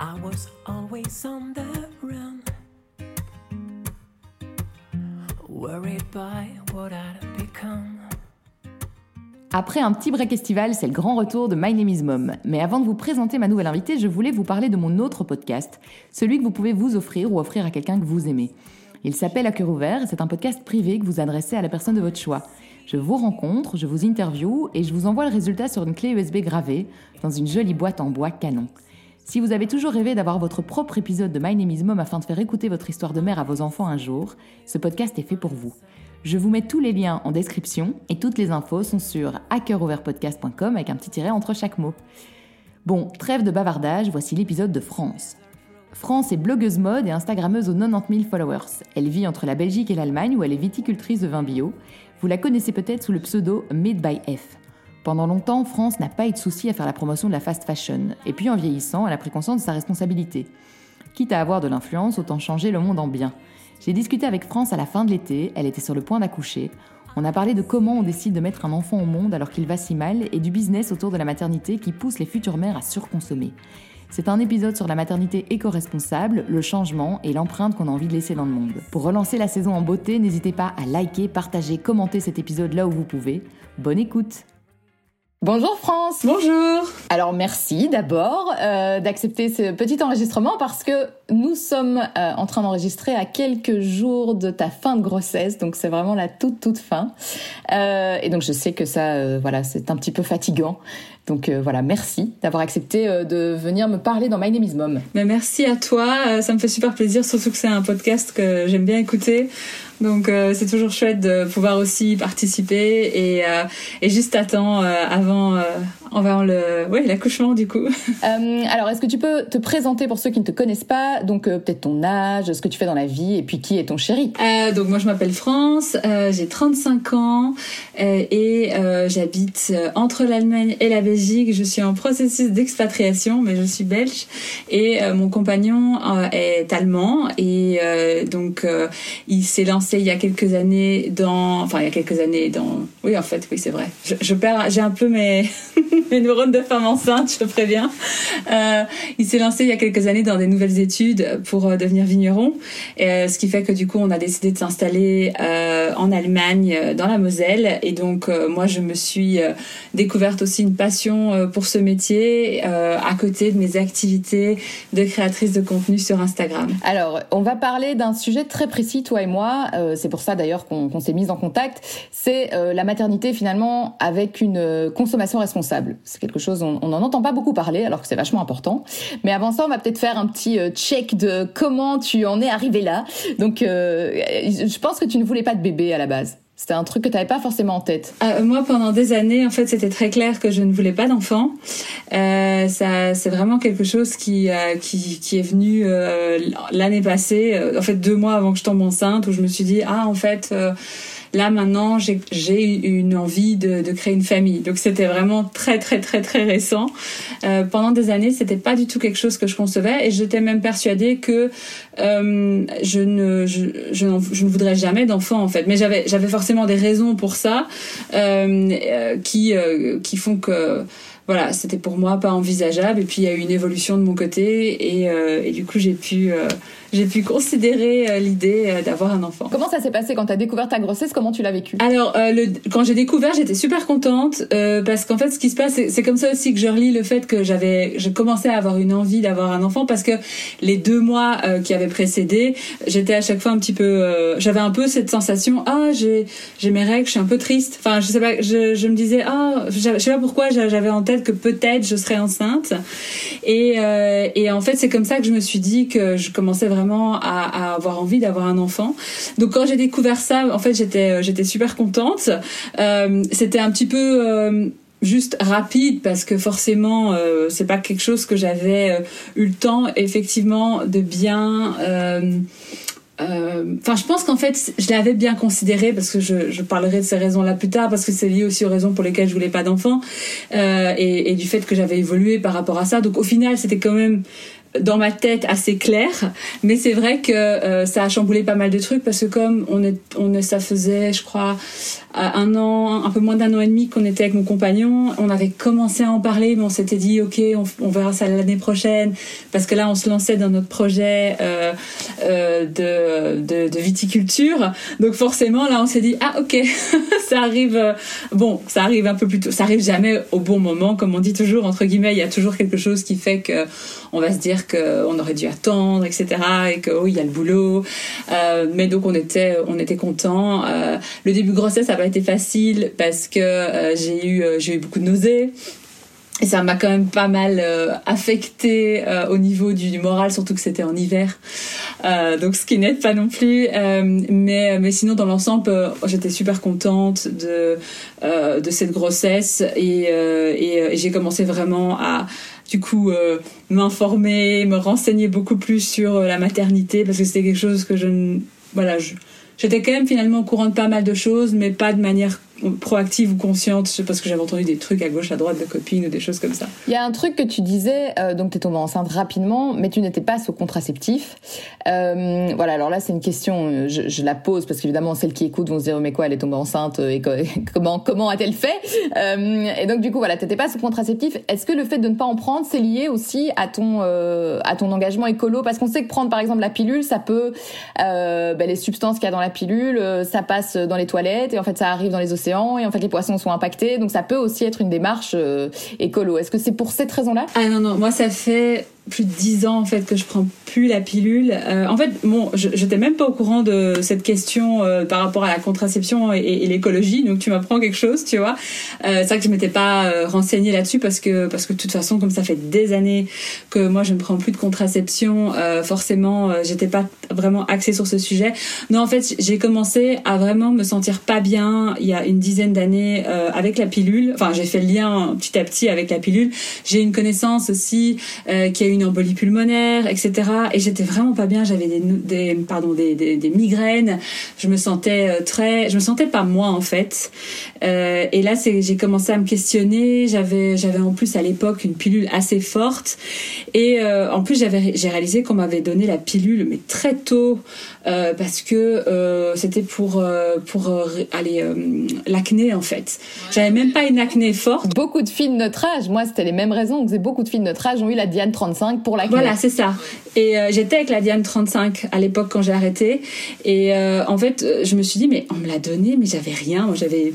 I was always on the run, worried by what I'd become. Après un petit break estival, c'est le grand retour de My Name is Mom. Mais avant de vous présenter ma nouvelle invitée, je voulais vous parler de mon autre podcast, celui que vous pouvez vous offrir ou offrir à quelqu'un que vous aimez. Il s'appelle À cœur ouvert et c'est un podcast privé que vous adressez à la personne de votre choix. Je vous rencontre, je vous interview et je vous envoie le résultat sur une clé USB gravée dans une jolie boîte en bois canon. Si vous avez toujours rêvé d'avoir votre propre épisode de My Name is afin de faire écouter votre histoire de mère à vos enfants un jour, ce podcast est fait pour vous. Je vous mets tous les liens en description et toutes les infos sont sur hackerouvertpodcast.com avec un petit tiret entre chaque mot. Bon, trêve de bavardage, voici l'épisode de France. France est blogueuse mode et instagrammeuse aux 90 000 followers. Elle vit entre la Belgique et l'Allemagne où elle est viticultrice de vin bio. Vous la connaissez peut-être sous le pseudo Made by F. Pendant longtemps, France n'a pas eu de souci à faire la promotion de la fast fashion. Et puis en vieillissant, elle a pris conscience de sa responsabilité. Quitte à avoir de l'influence, autant changer le monde en bien. J'ai discuté avec France à la fin de l'été, elle était sur le point d'accoucher. On a parlé de comment on décide de mettre un enfant au monde alors qu'il va si mal et du business autour de la maternité qui pousse les futures mères à surconsommer. C'est un épisode sur la maternité éco-responsable, le changement et l'empreinte qu'on a envie de laisser dans le monde. Pour relancer la saison en beauté, n'hésitez pas à liker, partager, commenter cet épisode là où vous pouvez. Bonne écoute Bonjour France Bonjour Alors merci d'abord euh, d'accepter ce petit enregistrement parce que nous sommes euh, en train d'enregistrer à quelques jours de ta fin de grossesse, donc c'est vraiment la toute toute fin. Euh, et donc je sais que ça, euh, voilà, c'est un petit peu fatigant. Donc euh, voilà, merci d'avoir accepté euh, de venir me parler dans My Name is Mom. Mais merci à toi, ça me fait super plaisir, surtout que c'est un podcast que j'aime bien écouter. Donc euh, c'est toujours chouette de pouvoir aussi participer et, euh, et juste à temps euh, avant, avant le ouais, l'accouchement du coup. alors est-ce que tu peux te présenter pour ceux qui ne te connaissent pas, donc peut-être ton âge, ce que tu fais dans la vie et puis qui est ton chéri Donc moi je m'appelle France, j'ai 35 ans et j'habite entre l'Allemagne et la Belgique. Je suis en processus d'expatriation mais je suis belge et mon compagnon est allemand et donc il s'est lancé il y a quelques années dans, enfin il y a quelques années dans, oui en fait oui c'est vrai. Je, perds, j'ai un peu mes mes neurones de femme enceinte, je te préviens. Euh, il s'est lancé il y a quelques années dans des nouvelles études pour euh, devenir vigneron, euh, ce qui fait que du coup on a décidé de s'installer euh, en Allemagne, euh, dans la Moselle, et donc moi je me suis découverte aussi une passion pour ce métier à côté de mes activités de créatrice de contenu sur Instagram. Alors on va parler d'un sujet très précis toi et moi euh, c'est pour ça d'ailleurs qu'on qu s'est mis en contact, c'est euh, la maternité finalement avec une euh, consommation responsable. C'est quelque chose, on n'en entend pas beaucoup parler alors que c'est vachement important. Mais avant ça, on va peut-être faire un petit check de comment tu en es arrivé là. Donc je pense que tu ne voulais pas de bébé à la base. C'était un truc que tu n'avais pas forcément en tête. Euh, moi, pendant des années, en fait, c'était très clair que je ne voulais pas d'enfant. Euh, ça, c'est vraiment quelque chose qui, euh, qui, qui, est venu euh, l'année passée, en fait, deux mois avant que je tombe enceinte, où je me suis dit, ah, en fait là maintenant j'ai une envie de, de, créer une famille. Donc c'était vraiment très très très très récent. Euh, pendant des années, c'était pas du tout quelque chose que je concevais et j'étais même persuadée que euh, je ne je, je, je, ne voudrais jamais d'enfant en fait. Mais j'avais j'avais forcément des raisons pour ça euh, euh qui euh, qui font que voilà, c'était pour moi pas envisageable. Et puis il y a eu une évolution de mon côté et, euh, et du coup j'ai pu euh, j'ai pu considérer euh, l'idée euh, d'avoir un enfant. Comment ça s'est passé quand tu as découvert ta grossesse? Comment tu l'as vécu? Alors, euh, le, quand j'ai découvert, j'étais super contente euh, parce qu'en fait, ce qui se passe, c'est comme ça aussi que je relis le fait que j'avais, je commençais à avoir une envie d'avoir un enfant parce que les deux mois euh, qui avaient précédé, j'étais à chaque fois un petit peu, j'avais un peu cette sensation, ah, j'ai, j'ai mes règles, je suis un peu triste. Enfin, je sais pas, je, je me disais, ah, je sais pas pourquoi j'avais en tête que peut-être je serais enceinte. Et, et en fait, c'est comme ça que je me suis dit que je commençais vraiment à, avoir envie d'avoir un enfant. Donc quand j'ai découvert ça, en fait, j'étais j'étais super contente. Euh, C'était un petit peu euh, juste rapide parce que forcément euh, c'est pas quelque chose que j'avais euh, eu le temps effectivement de bien euh, euh, enfin, je pense qu'en fait, je l'avais bien considéré parce que je, parlerai de ces raisons-là plus tard parce que c'est lié aussi aux raisons pour lesquelles je voulais pas d'enfant euh, et, du fait que j'avais évolué par rapport à ça. Donc, au final, c'était quand même dans ma tête assez clair, mais c'est vrai que euh, ça a chamboulé pas mal de trucs parce que comme on est, on ça faisait, je crois, un an, un peu moins d'un an et demi qu'on était avec mon compagnon, on avait commencé à en parler, mais on s'était dit ok, on, on verra ça l'année prochaine parce que là on se lançait dans notre projet euh, euh, de, de, de, viticulture, donc forcément là on s'est dit ah ok, ça arrive, euh, bon ça arrive un peu plus tôt, ça arrive jamais au bon moment comme on dit toujours entre guillemets, il y a toujours quelque chose qui fait que on va se dire qu'on aurait dû attendre, etc. Et que oh, il y a le boulot. Euh, mais donc on était, on était content. Euh, le début de grossesse ça n'a pas été facile parce que euh, j'ai eu, j'ai eu beaucoup de nausées. Et ça m'a quand même pas mal euh, affecté au niveau du, moral, surtout que c'était en hiver. Donc ce qui n'aide pas non plus. mais, mais sinon, dans l'ensemble, j'étais super contente de, de cette grossesse. Et, et, et j'ai commencé vraiment à, du coup, m'informer, me renseigner beaucoup plus sur la maternité, parce que c'était quelque chose que je... Voilà, j'étais quand même finalement au courant de pas mal de choses, mais pas de manière proactive ou consciente parce que j'avais entendu des trucs à gauche à droite de copines ou des choses comme ça. Il y a un truc que tu disais, euh, donc tu es tombée enceinte rapidement, mais tu n'étais pas sous contraceptif. Euh, voilà, alors là c'est une question, euh, je, je, la pose parce qu'évidemment celles qui écoutent vont se dire mais quoi, elle est tombée enceinte et comment comment a-t-elle fait? Et donc du coup voilà, t'étais pas sous contraceptif. Est-ce que le fait de ne pas en prendre, c'est lié aussi à ton à ton engagement écolo? Parce qu'on sait que prendre par exemple la pilule, ça peut ben, les substances qu'il y a dans la pilule, ça passe dans les toilettes et en fait ça arrive dans les océans et en fait les poissons sont impactés. Donc ça peut aussi être une démarche euh, écolo. Est-ce que c'est pour cette raison-là? Ah non non, moi ça fait plus de dix ans en fait que je prends plus la pilule. Euh, en fait, bon, je n'étais même pas au courant de cette question euh, par rapport à la contraception et, et, l'écologie. Donc tu m'apprends quelque chose, tu vois. Euh, c'est vrai que je m'étais pas euh, renseignée là-dessus parce que parce que de toute façon, comme ça fait des années que moi je ne prends plus de contraception, euh, forcément, j'étais pas vraiment axée sur ce sujet. Non, en fait, j'ai commencé à vraiment me sentir pas bien il y a une dizaine d'années avec la pilule. Enfin, j'ai fait le lien petit à petit avec la pilule. J'ai une connaissance aussi qui a eu une embolie pulmonaire, etc. Et j'étais vraiment pas bien. J'avais des, pardon, des, migraines. Je me sentais euh, très, je me sentais pas moi en fait. Euh, et là, j'ai commencé à me questionner. J'avais, j'avais en plus à l'époque une pilule assez forte. Et euh, en plus, j'avais, j'ai réalisé qu'on m'avait donné la pilule, mais très tôt, euh, parce que euh, c'était pour pour aller l'acné en fait. J'avais même pas une acné forte. Beaucoup de filles de notre âge, moi, c'était les mêmes raisons. que beaucoup de filles de notre âge ont eu la Diane 35 pour la Voilà, c'est ça. Et euh, j'étais avec la Diane 35 à l'époque quand j'ai arrêté. Et euh, en fait, je me suis dit, mais on me l'a donné, mais j'avais rien. Moi, j'avais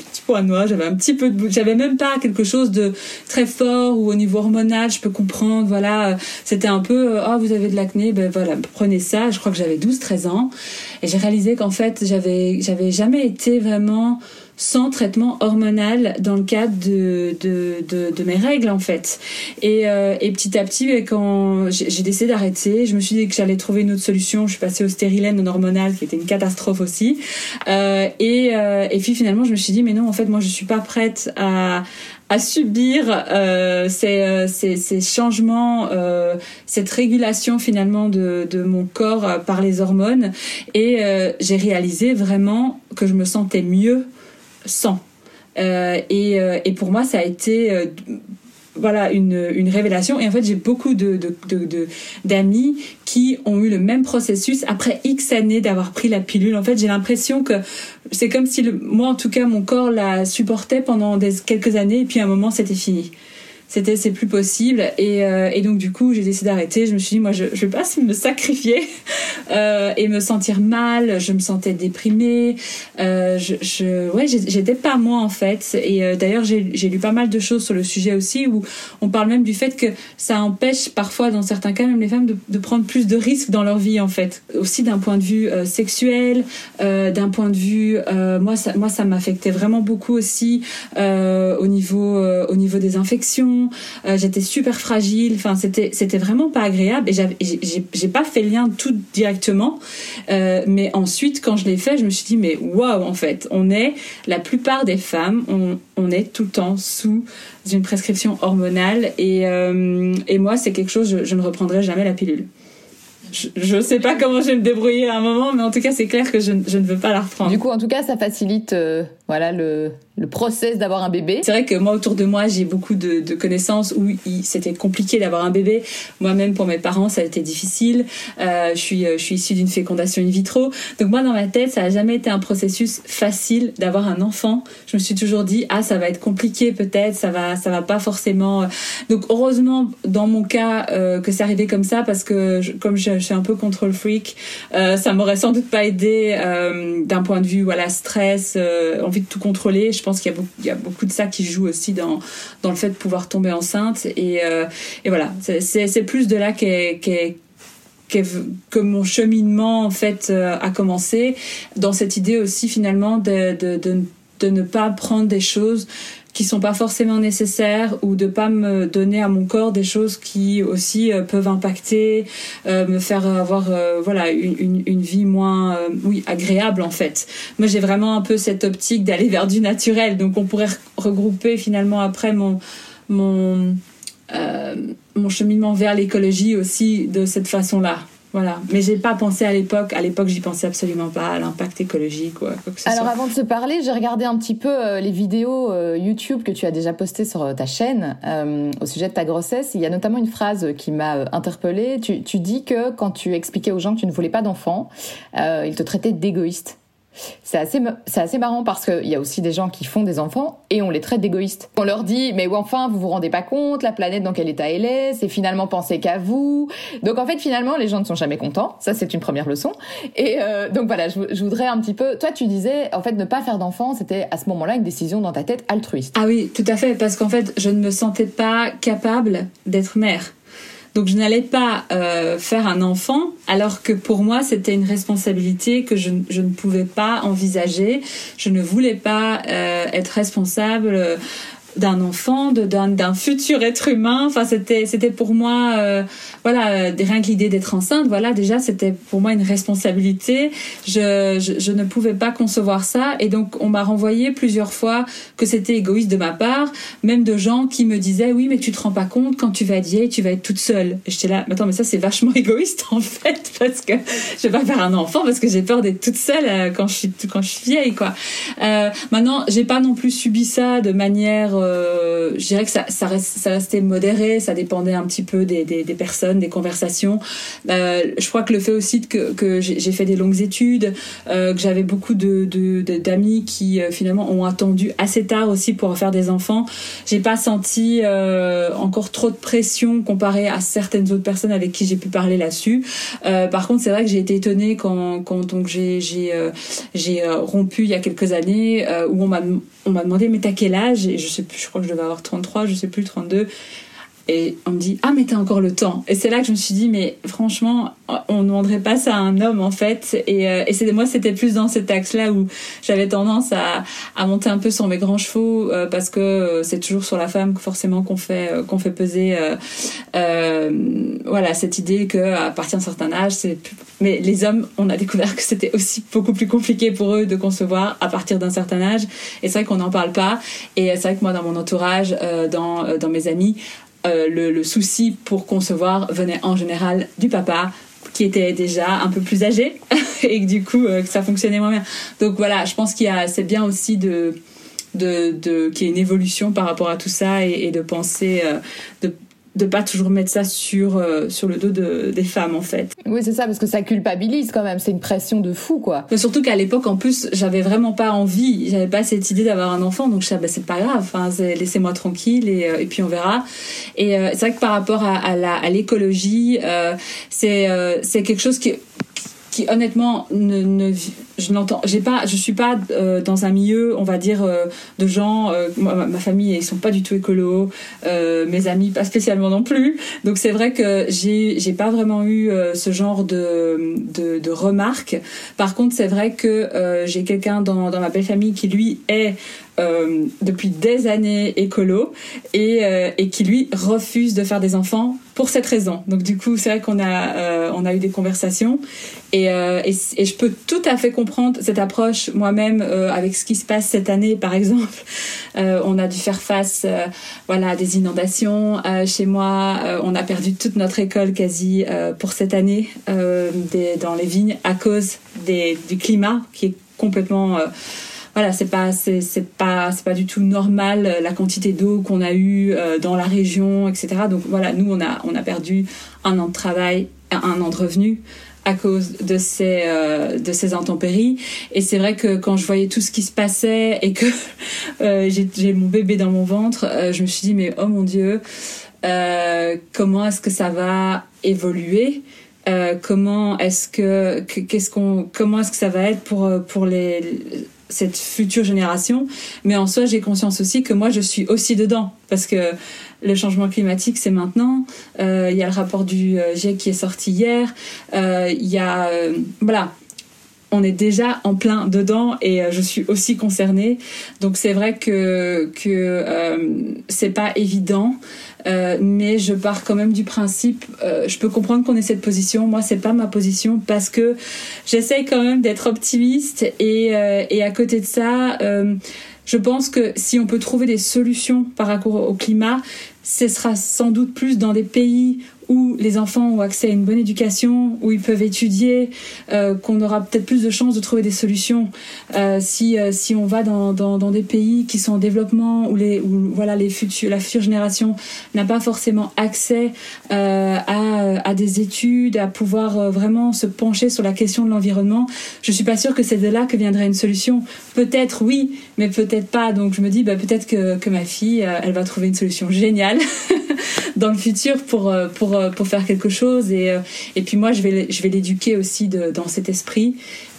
j'avais un petit peu de... J'avais même pas quelque chose de très fort ou au niveau hormonal, je peux comprendre. Voilà, c'était un peu, oh, vous avez de l'acné, ben voilà, prenez ça. Je crois que j'avais 12-13 ans. Et j'ai réalisé qu'en fait, j'avais, j'avais jamais été vraiment sans traitement hormonal dans le cadre de, de, de, mes règles en fait. Et, euh, et petit à petit, ben, quand j'ai décidé d'arrêter, je me suis dit que j'allais trouver une autre solution. Je suis passée au stérilène non hormonal qui était une catastrophe aussi. Euh, et, euh, et puis finalement, je me suis dit mais non, en fait, moi, je suis pas prête à à subir ces, ces, changements, cette régulation finalement de, de mon corps par les hormones. Et j'ai réalisé vraiment que je me sentais mieux sans. Euh, et, euh, et, pour moi, ça a été euh, voilà une, une, révélation. Et en fait, j'ai beaucoup de, de, d'amis qui ont eu le même processus après X années d'avoir pris la pilule. En fait, j'ai l'impression que c'est comme si le, moi, en tout cas, mon corps la supportait pendant des, quelques années et puis à un moment, c'était fini c'était c'est plus possible. Et, euh, et donc du coup j'ai décidé d'arrêter. Je me suis dit moi je, je vais pas me sacrifier euh, et me sentir mal. Je me sentais déprimée. Euh, je, je ouais j'étais pas moi en fait. Et euh, d'ailleurs j'ai lu pas mal de choses sur le sujet aussi où on parle même du fait que ça empêche parfois dans certains cas même les femmes de, de prendre plus de risques dans leur vie en fait. Aussi d'un point de vue euh, sexuel d'un point de vue moi ça moi ça m'affectait vraiment beaucoup aussi au niveau au niveau des infections euh, j'étais super fragile. Enfin, c'était c'était vraiment pas agréable. Et j'ai pas fait le lien tout directement, euh, mais ensuite quand je l'ai fait, je me suis dit mais waouh en fait, on est la plupart des femmes, on est tout le temps sous une prescription hormonale et euh, et moi c'est quelque chose je, ne reprendrai jamais la pilule je ne sais pas comment je vais me débrouiller à un moment, mais en tout cas, c'est clair que je, je, ne veux pas la reprendre. Du coup, en tout cas, ça facilite voilà le, le process d'avoir un bébé. C'est vrai que moi, autour de moi, j'ai beaucoup de, de, connaissances où c'était compliqué d'avoir un bébé. Moi-même, pour mes parents, ça a été difficile. Euh, je suis, je suis issue d'une fécondation in vitro. Donc moi, dans ma tête, ça a jamais été un processus facile d'avoir un enfant. Je me suis toujours dit, ah, ça va être compliqué peut-être, ça va, ça va pas forcément. Donc heureusement, dans mon cas, euh, que c'est arrivé comme ça, parce que je, comme je, suis un peu control freak, euh, ça m'aurait sans doute pas aidé euh, d'un point de vue, voilà, stress, euh, de tout contrôler. Je pense qu'il y a beaucoup, de ça qui joue aussi dans dans le fait de pouvoir tomber enceinte. Et euh, et voilà, c'est plus de là qu'est qu'est que mon cheminement en fait euh, a commencé. Dans cette idée aussi finalement de, de, de ne pas prendre des choses qui sont pas forcément nécessaires ou de pas me donner à mon corps des choses qui aussi euh, peuvent impacter, euh, me faire avoir euh, voilà une, une, une, vie moins euh, oui agréable en fait. Moi j'ai vraiment un peu cette optique d'aller vers du naturel, donc on pourrait regrouper finalement après mon mon mon cheminement vers l'écologie aussi de cette façon-là. Voilà. Mais j'ai pas pensé à l'époque. À l'époque, j'y pensais absolument pas à l'impact écologique ou quoi que ce Alors, soit. avant de se parler, j'ai regardé un petit peu euh, les vidéos euh, YouTube que tu as déjà postées sur euh, ta chaîne euh, au sujet de ta grossesse. Il y a notamment une phrase qui m'a euh, interpellée. Tu, tu, dis que quand tu expliquais aux gens que tu ne voulais pas d'enfants, ils te traitaient d'égoïste. C'est assez, c'est assez marrant parce qu'il y a aussi des gens qui font des enfants et on les traite d'égoïstes. On leur dit, mais enfin, vous vous rendez pas compte, la planète dans quel état elle est, c'est finalement penser qu'à vous. Donc en fait, finalement, les gens ne sont jamais contents. Ça, c'est une première leçon. Et euh, donc voilà, je, je, voudrais un petit peu. Toi, tu disais, en fait, ne pas faire d'enfants, c'était à ce moment-là une décision dans ta tête altruiste. Ah oui, tout à fait, parce qu'en fait, je ne me sentais pas capable d'être mère. Donc je n'allais pas euh, faire un enfant, alors que pour moi c'était une responsabilité que je, ne pouvais pas envisager. Je ne voulais pas euh, être responsable d'un enfant, d'un futur être humain. Enfin, c'était c'était pour moi, euh, voilà, rien que l'idée d'être enceinte, voilà, déjà c'était pour moi une responsabilité. Je, je, je ne pouvais pas concevoir ça, et donc on m'a renvoyé plusieurs fois que c'était égoïste de ma part, même de gens qui me disaient oui, mais tu te rends pas compte quand tu vas être vieille, tu vas être toute seule. Et j'étais là, attends, mais ça c'est vachement égoïste en fait, parce que je vais pas faire un enfant parce que j'ai peur d'être toute seule euh, quand je suis quand je suis vieille, quoi. Euh, maintenant, j'ai pas non plus subi ça de manière euh, je dirais que ça, ça, restait modéré, ça dépendait un petit peu des, personnes, des conversations. Euh, je crois que le fait aussi que, que j'ai fait des longues études, euh, que j'avais beaucoup de d'amis de, qui euh, finalement ont attendu assez tard aussi pour faire des enfants, j'ai pas senti encore trop de pression comparé à certaines autres personnes avec qui j'ai pu parler là-dessus. par contre, c'est vrai que j'ai été étonnée quand, quand donc j'ai rompu il y a quelques années où on m'a on m'a demandé mais t'as quel âge? Et je sais plus je crois que je devais avoir 33 je sais plus 32 et on me dit ah mais t'as encore le temps. Et c'est là que je me suis dit mais franchement on ne demanderait pas ça à un homme en fait. Et, euh, et moi c'était plus dans cet axe là où j'avais tendance à, à monter un peu sur mes grands chevaux euh, parce que euh, c'est toujours sur la femme forcément qu'on fait euh, qu'on fait peser euh, voilà cette idée que à partir d'un certain âge c'est mais les hommes on a découvert que c'était aussi beaucoup plus compliqué pour eux de concevoir à partir d'un certain âge. Et c'est vrai qu'on n'en parle pas. Et c'est vrai que moi dans mon entourage dans dans mes amis euh, le, souci pour concevoir venait en général du papa qui était déjà un peu plus âgé et que du coup euh, que ça fonctionnait moins bien. Donc voilà, je pense qu'il y a c'est bien aussi de de, de qu'il y ait une évolution par rapport à tout ça et, et de penser euh, de de pas toujours mettre ça sur euh, sur le dos de, des femmes en fait. Oui, c'est ça parce que ça culpabilise quand même, c'est une pression de fou quoi. Mais surtout qu'à l'époque en plus, j'avais vraiment pas envie, j'avais pas cette idée d'avoir un enfant donc je savais bah, c'est pas grave, enfin laissez-moi tranquille et, euh, et puis on verra. Et euh, c'est vrai que par rapport à, à la à l'écologie, euh, c'est euh, c'est quelque chose qui qui honnêtement ne, ne je n'entends j'ai pas je suis pas euh, dans un milieu on va dire euh, de gens euh, ma, famille ils sont pas du tout écolos euh, mes amis pas spécialement non plus. Donc c'est vrai que j'ai j'ai pas vraiment eu euh, ce genre de de, de remarques. Par contre c'est vrai que euh, j'ai quelqu'un dans dans ma belle famille qui lui est depuis des années écolo et, et qui lui refuse de faire des enfants pour cette raison. Donc du coup, c'est vrai qu'on a euh, on a eu des conversations et, et, et, je peux tout à fait comprendre cette approche moi-même avec ce qui se passe cette année, par exemple. on a dû faire face voilà à des inondations chez moi. on a perdu toute notre école quasi pour cette année dans les vignes à cause des, du climat qui est complètement voilà, c'est pas c'est pas c'est pas du tout normal euh, la quantité d'eau qu'on a eu euh, dans la région, etc. Donc voilà, nous on a on a perdu un an de travail, un an de revenus à cause de ces euh, de ces intempéries et c'est vrai que quand je voyais tout ce qui se passait et que euh, j'ai mon bébé dans mon ventre euh, je me suis dit mais oh mon dieu euh, comment est-ce que ça va évoluer? Euh, comment est-ce que que- qu'est-ce qu'on comment est-ce que ça va être pour euh, pour les cette future génération mais en soi j'ai conscience aussi que moi je suis aussi dedans parce que le changement climatique c'est maintenant. Euh, il y a le rapport du euh, GIEC qui est sorti hier. Euh, il y a voilà. On est déjà en plein dedans et je suis aussi concernée. Donc c'est vrai que que c'est pas évident, euh, mais je pars quand même du principe. euh, je peux comprendre qu'on ait cette position. Moi, c'est pas ma position parce que j'essaye quand même d'être optimiste et euh, et à côté de ça. euh, je pense que si on peut trouver des solutions par rapport au climat, ce sera sans doute plus dans des pays où les enfants ont accès à une bonne éducation, où ils peuvent étudier, euh, qu'on aura peut-être plus de chances de trouver des solutions. Euh, si euh, si on va dans, dans, des pays qui sont en développement où les où voilà les la future génération n'a pas forcément accès à à des études, à pouvoir vraiment se pencher sur la question de l'environnement, je suis pas sûre que c'est de là que viendrait une solution. Peut-être oui, mais peut-être pas. Donc je me dis bah peut-être que que ma fille euh, elle va trouver une solution géniale dans le futur pour euh, pour euh, pour faire quelque chose. Et et puis moi je vais je vais l'éduquer aussi dans cet esprit.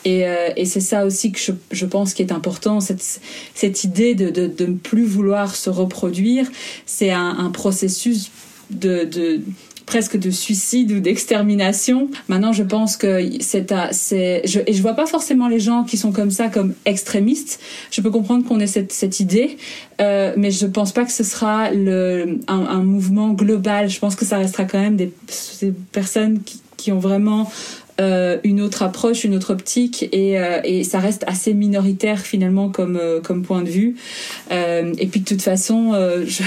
Et, et c'est ça aussi que je, je pense qui est important. Cette cette idée de de, de ne plus vouloir se reproduire c'est un, un processus de, de presque de suicide ou d'extermination. Maintenant, je pense que c'est c'est je, et je vois pas forcément les gens qui sont comme ça comme extrémistes. Je peux comprendre qu'on ait cette cette idée, euh, mais je pense pas que ce sera le un, mouvement global. Je pense que ça restera quand même des, personnes qui, qui ont vraiment euh, une autre approche, une autre optique, et, euh, et ça reste assez minoritaire finalement comme comme point de vue. Et puis de toute façon, je,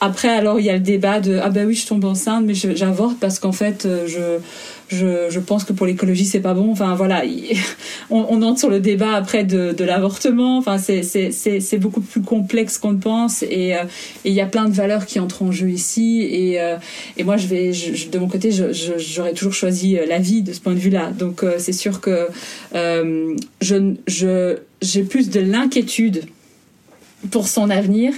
après, alors il y a le débat de ah ben oui, je tombe enceinte, mais j'avorte parce qu'en fait, euh, je, je, je pense que pour l'écologie c'est pas bon. Enfin voilà, il- on, on entre sur le débat après de, de l'avortement. Enfin c'est beaucoup plus complexe qu'on ne pense et euh, et il y a plein de valeurs qui entrent en jeu ici et euh, et moi je vais je, de mon côté j'aurais toujours choisi la vie de ce point de vue-là. Donc c'est sûr que euh, je j'ai plus de l'inquiétude pour son avenir,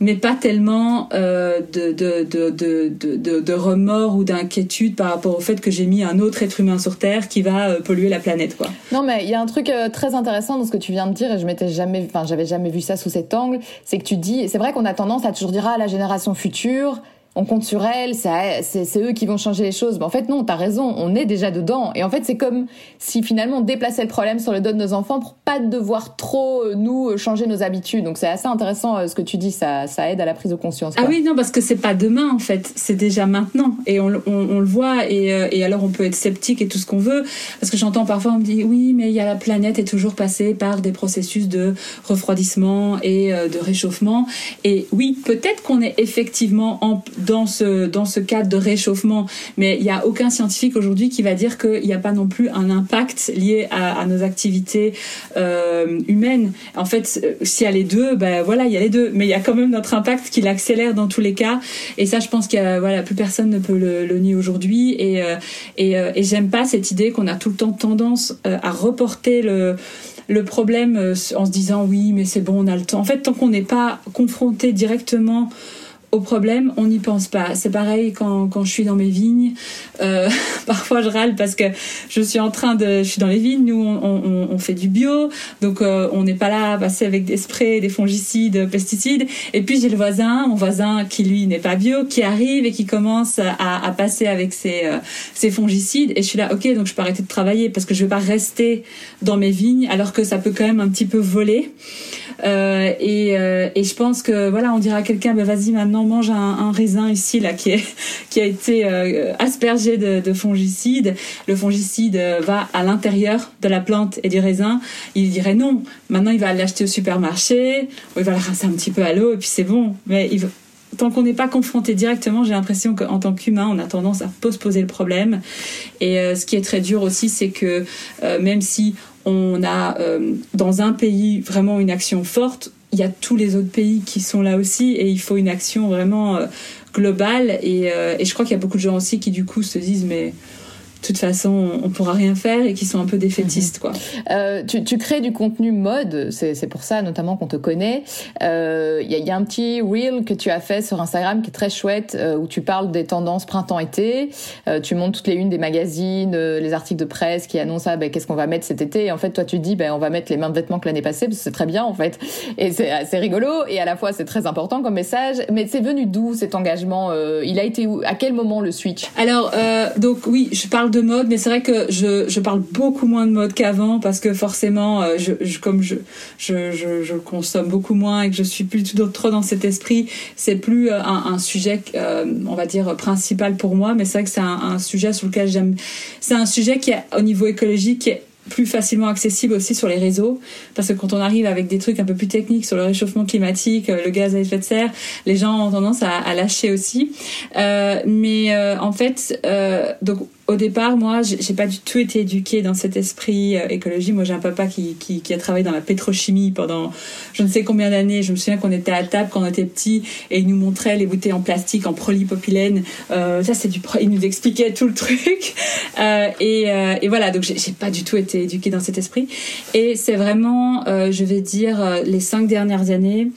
mais pas tellement euh, de, de, de, de, remords ou d'inquiétude par rapport au fait que j'ai mis un autre être humain sur Terre qui va euh, polluer la planète. Quoi. Non, mais il y a un truc euh, très intéressant dans ce que tu viens de dire et je m'étais jamais, enfin, j'avais jamais vu ça sous cet angle. C'est que tu dis, c'est vrai qu'on a tendance à toujours dire ah la génération future, on compte sur elle, c'est eux qui vont changer les choses. Mais en fait non, t'as raison, on est déjà dedans. Et en fait c'est comme si finalement on déplaçait le problème sur le dos de nos enfants pour pas devoir trop euh, nous euh, changer nos habitudes. Donc c'est assez intéressant euh, ce que tu dis, ça ça aide à la prise de conscience. Ah oui, non, parce que c'est pas demain en fait, c'est déjà maintenant. Et on, le- on, on le voit, et, et alors on peut être sceptique et tout ce qu'on veut, parce que j'entends parfois on me dit oui, mais il y a la planète est toujours passée par des processus de refroidissement et de réchauffement. Et oui, peut-être qu'on est effectivement en, dans, ce, dans ce cadre de réchauffement, mais il n'y a aucun scientifique aujourd'hui qui va dire qu'il n'y a pas non plus un impact lié à, à nos activités euh, humaines. En fait, s'il y a les deux, ben voilà, il y a les deux, mais il y a quand même notre impact qui l'accélère dans tous les cas. Et ça, je pense a, voilà, plus personne ne peut le, le nier aujourd'hui. Et, euh, et, euh, et j'aime pas cette idée qu'on a tout le temps tendance euh, à reporter le le problème euh, en se disant oui mais c'est bon on a le temps en fait tant qu'on n'est pas confronté directement au problème, on n'y pense pas. C'est pareil quand, quand je suis dans mes vignes. Euh, parfois, je râle parce que je suis en train de, je suis dans les vignes. Nous, on, on, on fait du bio, donc euh, on n'est pas là à passer avec des sprays, des fongicides, pesticides. Et puis j'ai le voisin, mon voisin qui lui n'est pas bio, qui arrive et qui commence à, à passer avec ses, euh, ses fongicides. Et je suis là, ok, donc je peux arrêter de travailler parce que je vais pas rester dans mes vignes alors que ça peut quand même un petit peu voler. Euh, et, euh, et je pense que voilà, on dira à quelqu'un, bah, vas-y maintenant mange un, raisin ici là qui est qui a été euh, aspergé de, de fongicide. Le fongicide va à l'intérieur de la plante et du raisin. Il dirait non. Maintenant, il va l'acheter au supermarché, ou il va le rincer un petit peu à l'eau et puis c'est bon. Mais tant qu'on n'est pas confronté directement, j'ai l'impression qu'en tant qu'humain, on a tendance à pas se poser le problème. Et ce qui est très dur aussi, c'est que même si on a euh, dans un pays vraiment une action forte, il y a tous les autres pays qui sont là aussi et il faut une action vraiment globale. Et, et je crois qu'il y a beaucoup de gens aussi qui du coup se disent mais toute façon, on pourra rien faire et qui sont un peu défaitistes, quoi. Euh, tu, tu, crées du contenu mode, c'est pour ça notamment qu'on te connaît. Il euh, y, a, y, a, un petit reel que tu as fait sur Instagram qui est très chouette, euh, où tu parles des tendances printemps-été. Euh, tu montres toutes les unes des magazines, euh, les articles de presse qui annoncent ah, ben, qu'est-ce qu'on va mettre cet été. Et en fait, toi, tu dis ben, on va mettre les mêmes vêtements que l'année passée, parce que c'est très bien en fait. Et c'est assez rigolo, et à la fois c'est très important comme message. Mais c'est venu d'où cet engagement Il a été où À quel moment le switch? Alors, donc oui, je parle de mode, mais c'est vrai que je, parle beaucoup moins de mode qu'avant parce que forcément, euh, comme je, consomme beaucoup moins et que je suis plus trop dans cet esprit, c'est plus euh, un, sujet, euh, on va dire, principal pour moi. Mais c'est vrai que c'est un, sujet sur lequel j'aime. C'est un sujet qui est au niveau écologique qui est plus facilement accessible aussi sur les réseaux parce que quand on arrive avec des trucs un peu plus techniques sur le réchauffement climatique, le gaz à effet de serre, les gens ont tendance à, lâcher aussi. Mais en fait, donc au départ, moi, j'ai pas du tout été éduquée dans cet esprit euh, écologie. Moi, j'ai un papa qui, qui, qui, a travaillé dans la pétrochimie pendant je ne sais combien d'années. Je me souviens qu'on était à table quand on était petit et il nous montrait les bouteilles en plastique, en polypropylène. Euh, ça, c'est du, il nous expliquait tout le truc. Euh, et, euh, et, voilà, donc j'ai pas du tout été éduquée dans cet esprit. Et c'est vraiment, euh, je vais dire, les cinq dernières années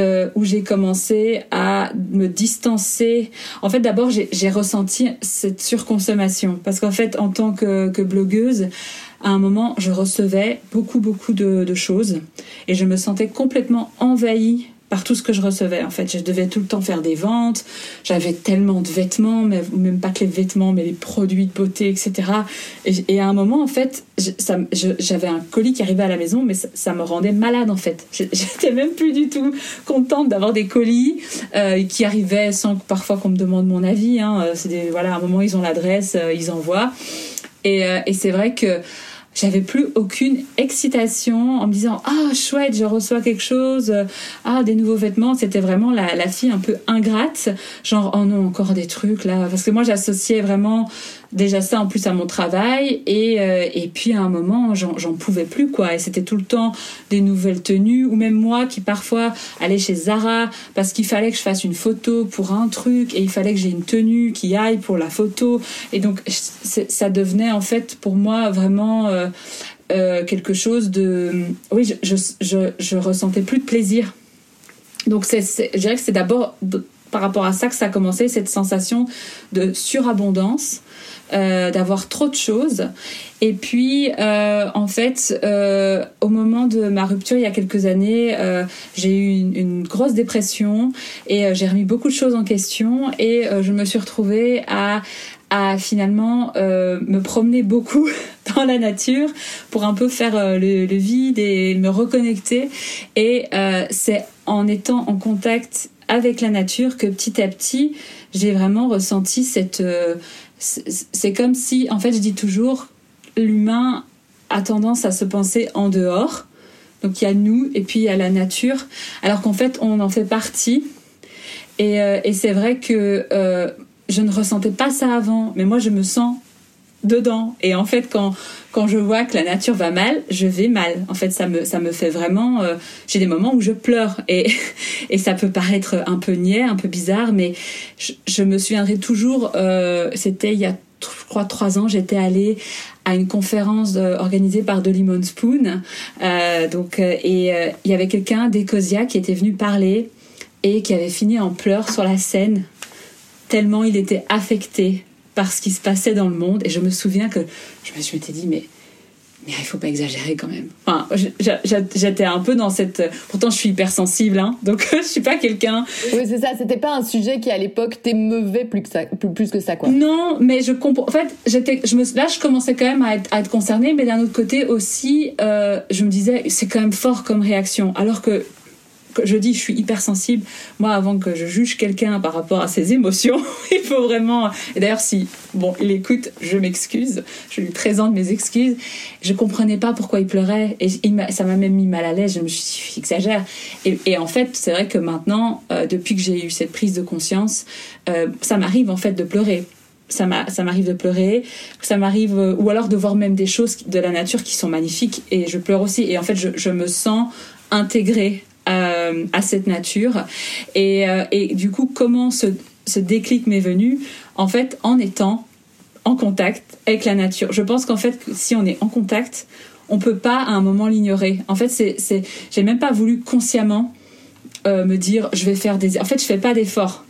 euh, où j'ai commencé à me distancer. En fait, d'abord, j'ai ressenti cette surconsommation parce qu'en fait, en tant que, blogueuse, à un moment, je recevais beaucoup, beaucoup de, de choses et je me sentais complètement envahie par tout ce que je recevais. En fait, je devais tout le temps faire des ventes. J'avais tellement de vêtements, mais même pas que les vêtements, mais les produits de beauté, etc. Et, à un moment, en fait, j'avais un colis qui arrivait à la maison, mais ça, me rendait malade, en fait. J'étais même plus du tout contente d'avoir des colis euh, qui arrivaient sans parfois qu'on me demande mon avis. Hein. C'est voilà, à un moment ils ont l'adresse, euh, ils envoient. Et, euh, et c'est vrai que j'avais plus aucune excitation en me disant ah chouette je reçois quelque chose ah des nouveaux vêtements. C'était vraiment la, la fille un peu ingrate. Genre oh non encore des trucs là. Parce que moi j'associais vraiment déjà ça en plus à mon travail et, euh, et puis à un moment j'en pouvais plus quoi. Et c'était tout le temps des nouvelles tenues ou même moi qui parfois allais chez Zara parce qu'il fallait que je fasse une photo pour un truc et il fallait que j'ai une tenue qui aille pour la photo. Et donc ça devenait en fait pour moi vraiment euh, euh, quelque chose de oui je, je, je, je ressentais plus de plaisir. Donc c'est je dirais que c'est d'abord par rapport à ça que ça a commencé cette sensation de surabondance euh, d'avoir trop de choses. Et puis, euh, en fait, euh, au moment de ma rupture, il y a quelques années, j'ai eu une, grosse dépression et j'ai remis beaucoup de choses en question et je me suis retrouvée à finalement me promener beaucoup dans la nature pour un peu faire le, vide et me reconnecter. Et c'est en étant en contact avec la nature que petit à petit, j'ai vraiment ressenti cette c'est comme si, en fait, je dis toujours, l'humain a tendance à se penser en dehors. Donc il y a nous et puis il y a la nature, alors qu'en fait on en fait partie. Et, euh, et c'est vrai que euh, je ne ressentais pas ça avant, mais moi je me sens dedans. Et en fait, quand, quand je vois que la nature va mal, je vais mal. En fait, ça me, ça me fait vraiment... Euh, j'ai des moments où je pleure. Et, et ça peut paraître un peu niais, un peu bizarre, mais je, je me souviendrai toujours, euh, c'était il y a, je crois, trois ans, j'étais allée à une conférence euh, organisée par The Lemon Spoon. Euh, donc, euh, et euh, il y avait quelqu'un d'Ecosia qui était venu parler et qui avait fini en pleurs sur la scène, tellement il était affecté par ce qui se passait dans le monde. Et je me souviens que je me suis dit, mais, mais il faut pas exagérer quand même. Enfin, j'étais un peu dans cette. Pourtant, je suis hypersensible, hein, donc je suis pas quelqu'un. Oui, c'est ça. C'était pas un sujet qui à l'époque t'émeuvait plus que ça, plus, que ça, quoi. Non, mais je comprends. En fait, j'étais, je me, là, je commençais quand même à être, à être concernée, mais d'un autre côté aussi, euh, je me disais, c'est quand même fort comme réaction, alors que je dis je suis hypersensible. Moi, avant que je juge quelqu'un par rapport à ses émotions, il faut vraiment. Et d'ailleurs, si bon, il écoute, je m'excuse, je lui présente mes excuses. Je comprenais pas pourquoi il pleurait et ça m'a même mis mal à l'aise. Je me suis dit, exagère. Et, en fait, c'est vrai que maintenant, euh, depuis que j'ai eu cette prise de conscience, euh, ça m'arrive en fait de pleurer ça m'arrive de pleurer, ça m'arrive, euh, ou alors de voir même des choses de la nature qui sont magnifiques et je pleure aussi. Et en fait, je, je me sens intégrée euh, à cette nature. Et, euh, et, du coup, comment ce, ce déclic m'est venu En fait, en étant en contact avec la nature. Je pense qu'en fait, si on est en contact, on peut pas à un moment l'ignorer. En fait, c'est, j'ai même pas voulu consciemment euh, me dire, je vais faire des. En fait, je fais pas d'efforts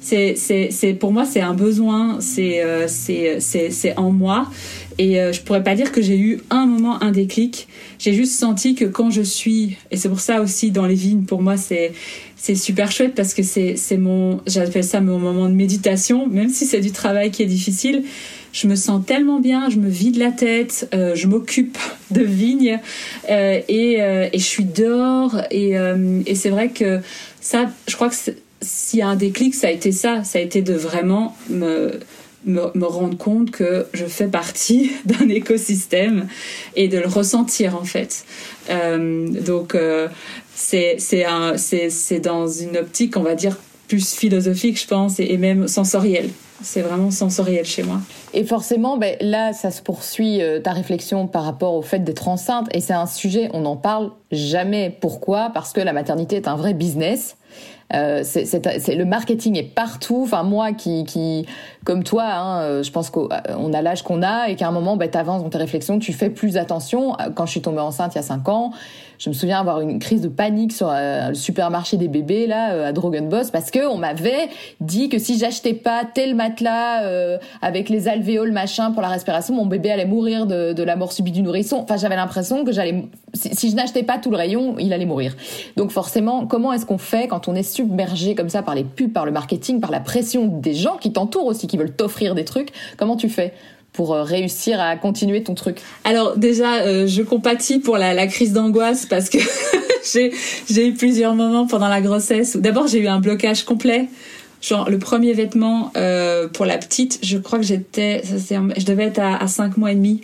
c'est c'est pour moi c'est un besoin c'est c'est c'est en moi et euh, je pourrais pas dire que j'ai eu un moment un déclic. J'ai juste senti que quand je suis et c'est pour ça aussi dans les vignes pour moi c'est c'est super chouette parce que c'est mon j'appelle ça mon moment de méditation. Même si c'est du travail qui est difficile je me sens tellement bien, je me vide la tête, euh, je m'occupe de vignes euh, et, euh, et, je suis dehors. Et, et c'est vrai que ça, je crois que s'il y a un déclic, ça a été ça. Ça a été de vraiment me, me, rendre compte que je fais partie d'un écosystème et de le ressentir en fait. Euh, donc euh, c'est c'est dans une optique, on va dire, plus philosophique, je pense, et, même sensorielle. C'est vraiment sensoriel chez moi. Et forcément, ben, là, ça se poursuit euh, ta réflexion par rapport au fait d'être enceinte. Et c'est un sujet, on n'en parle jamais. Pourquoi? Parce que la maternité est un vrai business. Euh, c'est, le marketing est partout. Enfin, moi qui, qui comme toi, hein, euh, je pense qu'on a l'âge qu'on a et qu'à un moment, bah, tu avances dans tes réflexions, tu fais plus attention. Quand je suis tombée enceinte il y a 5 ans, je me souviens avoir une crise de panique sur euh, le supermarché des bébés là euh, à Drogen Boss parce que on m'avait dit que si j'achetais pas tel matelas euh, avec les alvéoles machin pour la respiration, mon bébé allait mourir de, la mort subie du nourrisson. Enfin, j'avais l'impression que j'allais si, je n'achetais pas tout le rayon, il allait mourir. Donc forcément, comment est-ce qu'on fait quand on est submergé comme ça par les pubs, par le marketing, par la pression des gens qui t'entourent aussi, qui veulent t'offrir des trucs? Comment tu fais? Pour euh, réussir à continuer ton truc Alors déjà, euh, je compatis pour la, la crise d'angoisse parce que j'ai eu plusieurs moments pendant la grossesse d'abord j'ai eu un blocage complet. Genre le premier vêtement euh, pour la petite, je crois que j'étais, je devais être à, à 5 mois et demi.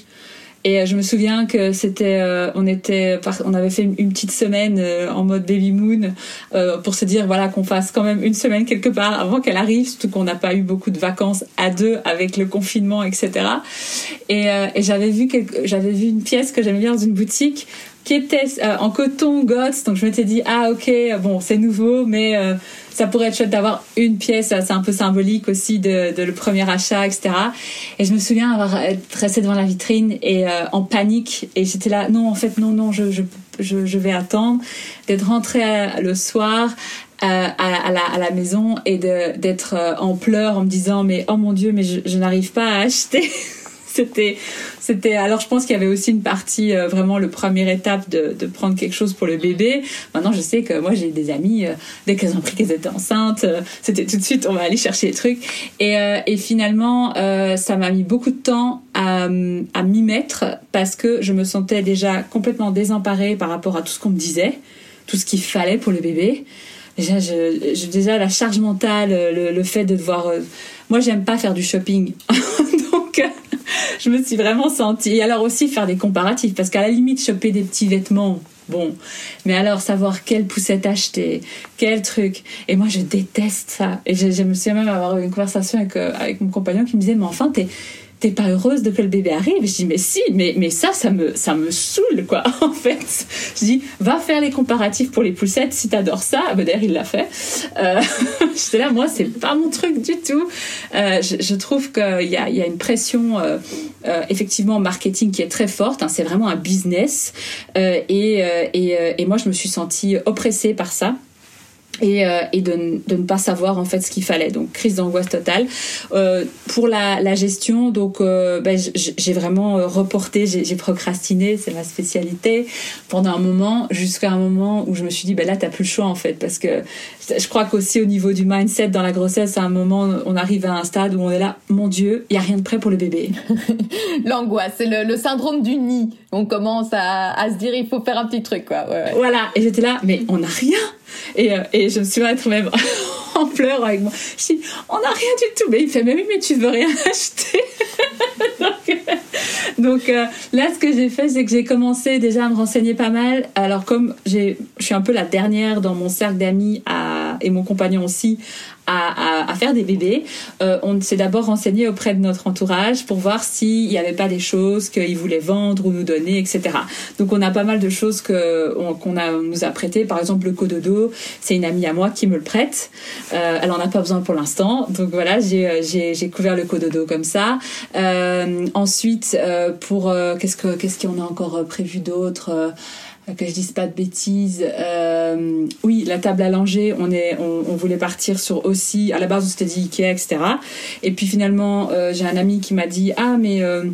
Et euh, je me souviens que c'était, euh, on était, on avait fait une, petite semaine euh, en mode baby moon pour se dire voilà qu'on fasse quand même une semaine quelque part avant qu'elle arrive, surtout qu'on n'a pas eu beaucoup de vacances à deux avec le confinement, etc. Et, et j'avais vu j'avais vu une pièce que j'aimais bien dans une boutique qui était en coton GOTS, donc je m'étais dit ah ok bon c'est nouveau mais ça pourrait être chouette d'avoir une pièce, c'est un peu symbolique aussi de, de, le premier achat, etc. Et je me souviens avoir resté devant la vitrine et euh, en panique. Et j'étais là, non en fait non non je je, je, je vais attendre d'être rentrée le soir euh, à, la, à, la, maison et d'être euh, en pleurs en me disant mais oh mon dieu mais je, je n'arrive pas à acheter c'était c'était alors je pense qu'il y avait aussi une partie euh, vraiment le première étape de, de, prendre quelque chose pour le bébé. Maintenant je sais que moi j'ai des amis euh, dès qu'elles ont pris qu'elles étaient enceintes euh, c'était tout de suite on va aller chercher les trucs. Et, et finalement ça m'a mis beaucoup de temps à, à m'y mettre parce que je me sentais déjà complètement désemparée par rapport à tout ce qu'on me disait tout ce qu'il fallait pour le bébé. Déjà je, déjà la charge mentale le, le fait de devoir moi j'aime pas faire du shopping donc je me suis vraiment sentie. Et alors aussi faire des comparatifs, parce qu'à la limite, choper des petits vêtements, bon. Mais alors savoir quelle poussette acheter, quel truc. Et moi, je déteste ça. Et je, me suis même avoir une conversation avec, euh, avec mon compagnon qui me disait, mais enfin, t'es t'es pas heureuse de que le bébé arrive? Je dis mais si, mais mais ça, ça me ça me saoule quoi. En fait, je dis va faire les comparatifs pour les poussettes si t'adores ça. Ben d'ailleurs il l'a fait. Euh, J'étais là, moi c'est pas mon truc du tout. Euh, je, je, trouve qu'il y a y a une pression euh, euh, effectivement marketing qui est très forte. Hein, c'est vraiment un business euh, et, euh, et et moi je me suis sentie oppressée par ça et, euh, et de, de, ne pas savoir en fait ce qu'il fallait. Donc crise d'angoisse totale. Euh, pour la, la, gestion donc euh, ben, j'ai vraiment euh, reporté j'ai procrastiné c'est ma spécialité pendant un moment jusqu'à un moment où je me suis dit ben là t'as plus le choix en fait parce que je crois qu'aussi au niveau du mindset dans la grossesse à un moment on arrive à un stade où on est là mon dieu il y a rien de prêt pour le bébé. L'angoisse c'est le, le, syndrome du nid on commence à, se dire il faut faire un petit truc quoi voilà et j'étais là mais on n'a rien Et, euh, et je me suis retrouvée en pleurs avec moi. Je dis, on n'a rien du tout. Mais il fait, mais mais tu veux rien acheter. donc, euh, euh, là, ce que j'ai fait, c'est que j'ai commencé déjà à me renseigner pas mal. Alors comme je suis un peu la dernière dans mon cercle d'amis à, et mon compagnon aussi à, à, à faire des bébés, euh, on s'est d'abord renseigné auprès de notre entourage pour voir s'il n'y avait pas des choses qu'ils voulaient vendre ou nous donner, etc. Donc on a pas mal de choses qu'on a on nous a prêté. Par exemple, le cododo, c'est une amie à moi qui me le prête. Euh, elle en a pas besoin pour l'instant, donc voilà, j'ai euh, couvert le cododo comme ça. Euh, ensuite, euh, pour euh, qu'est-ce que qu'est-ce qu'on a encore prévu d'autre? Que je dise pas de bêtises. Euh, oui, la table langer, on est, on, voulait partir sur aussi. À la base, on s'était dit Ikea, etc. Et puis finalement, euh, j'ai un ami qui m'a dit ah mais euh,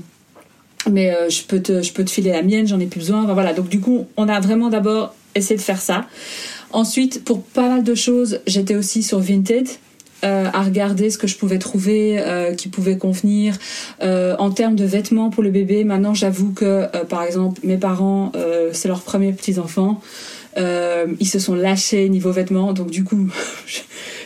mais je peux te je peux te filer la mienne, j'en ai plus besoin. Voilà. Donc du coup, on a vraiment d'abord essayé de faire ça. Ensuite, pour pas mal de choses, j'étais aussi sur Vinted. Euh, à regarder ce que je pouvais trouver euh, qui pouvait convenir Euh, en termes de vêtements pour le bébé maintenant j'avoue que par exemple mes parents c'est leurs premiers petits enfants euh, ils se sont lâchés niveau vêtements donc du coup je,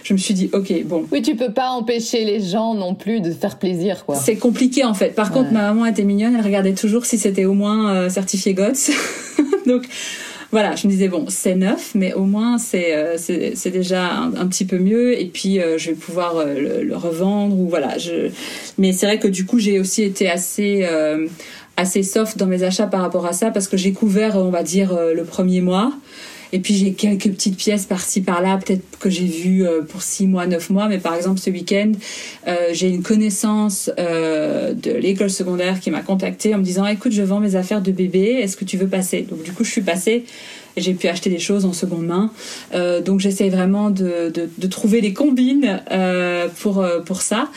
je me suis dit ok bon Oui, tu peux pas empêcher les gens non plus de faire plaisir, quoi. c'est compliqué en fait. Par contre, ma maman était mignonne, elle regardait toujours si c'était au moins euh, certifié GOTS. Donc voilà, je me disais bon, c'est neuf, mais au moins c'est euh, c'est déjà un, petit peu mieux. Et puis euh, je vais pouvoir euh, le, le revendre ou voilà. Je... Mais c'est vrai que du coup j'ai aussi été assez assez soft dans mes achats par rapport à ça parce que j'ai couvert, on va dire, le premier mois. Et puis j'ai quelques petites pièces par-ci par-là, peut-être que j'ai vu euh, pour 6 mois, 9 mois. Mais par exemple, ce week-end, euh, j'ai une connaissance euh, de l'école secondaire qui m'a contactée en me disant Écoute, je vends mes affaires de bébé, est-ce que tu veux passer? Donc du coup, je suis passée. et J'ai pu acheter des choses en seconde main. Euh, donc j'essaie vraiment de, de, de trouver des combines euh, pour, euh, pour ça.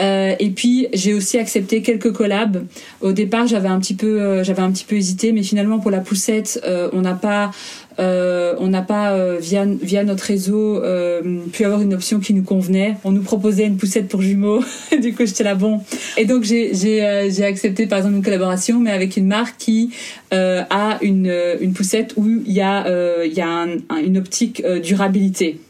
Euh, et puis j'ai aussi accepté quelques collabs. Au départ, j'avais un petit peu, j'avais un petit peu hésité, mais finalement pour la poussette, on n'a pas euh, on n'a pas euh, via via notre réseau euh, pu avoir une option qui nous convenait. On nous proposait une poussette pour jumeaux. du coup, j'étais là bon. Et donc j'ai j'ai euh, j'ai accepté par exemple une collaboration, mais avec une marque qui euh, a une euh, une poussette où il y a il y a un- un- une optique durabilité.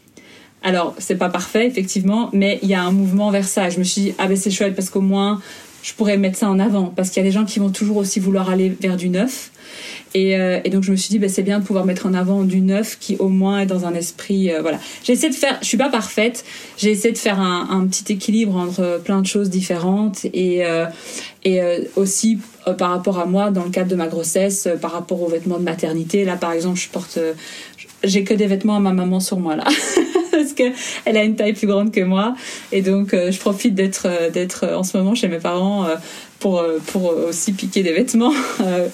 Alors, c'est pas parfait, effectivement, mais il y a un mouvement vers ça. Je me suis dit, ah ben c'est chouette parce qu'au moins, je pourrais mettre ça en avant. Parce qu'il y a des gens qui vont toujours aussi vouloir aller vers du neuf. Et, euh, et donc, je me suis dit, ben, c'est bien de pouvoir mettre en avant du neuf qui, au moins, est dans un esprit. euh, voilà. J'ai essayé de faire, je suis pas parfaite, j'ai essayé de faire un, un petit équilibre entre plein de choses différentes et, euh, et euh, aussi euh, par rapport à moi, dans le cadre de ma grossesse, euh, par rapport aux vêtements de maternité. Là, par exemple, je porte. euh, j'ai que des vêtements à ma maman sur moi là parce que elle a une taille plus grande que moi et donc euh, je profite d'être euh, d'être euh, en ce moment chez mes parents euh, pour euh, pour aussi piquer des vêtements euh,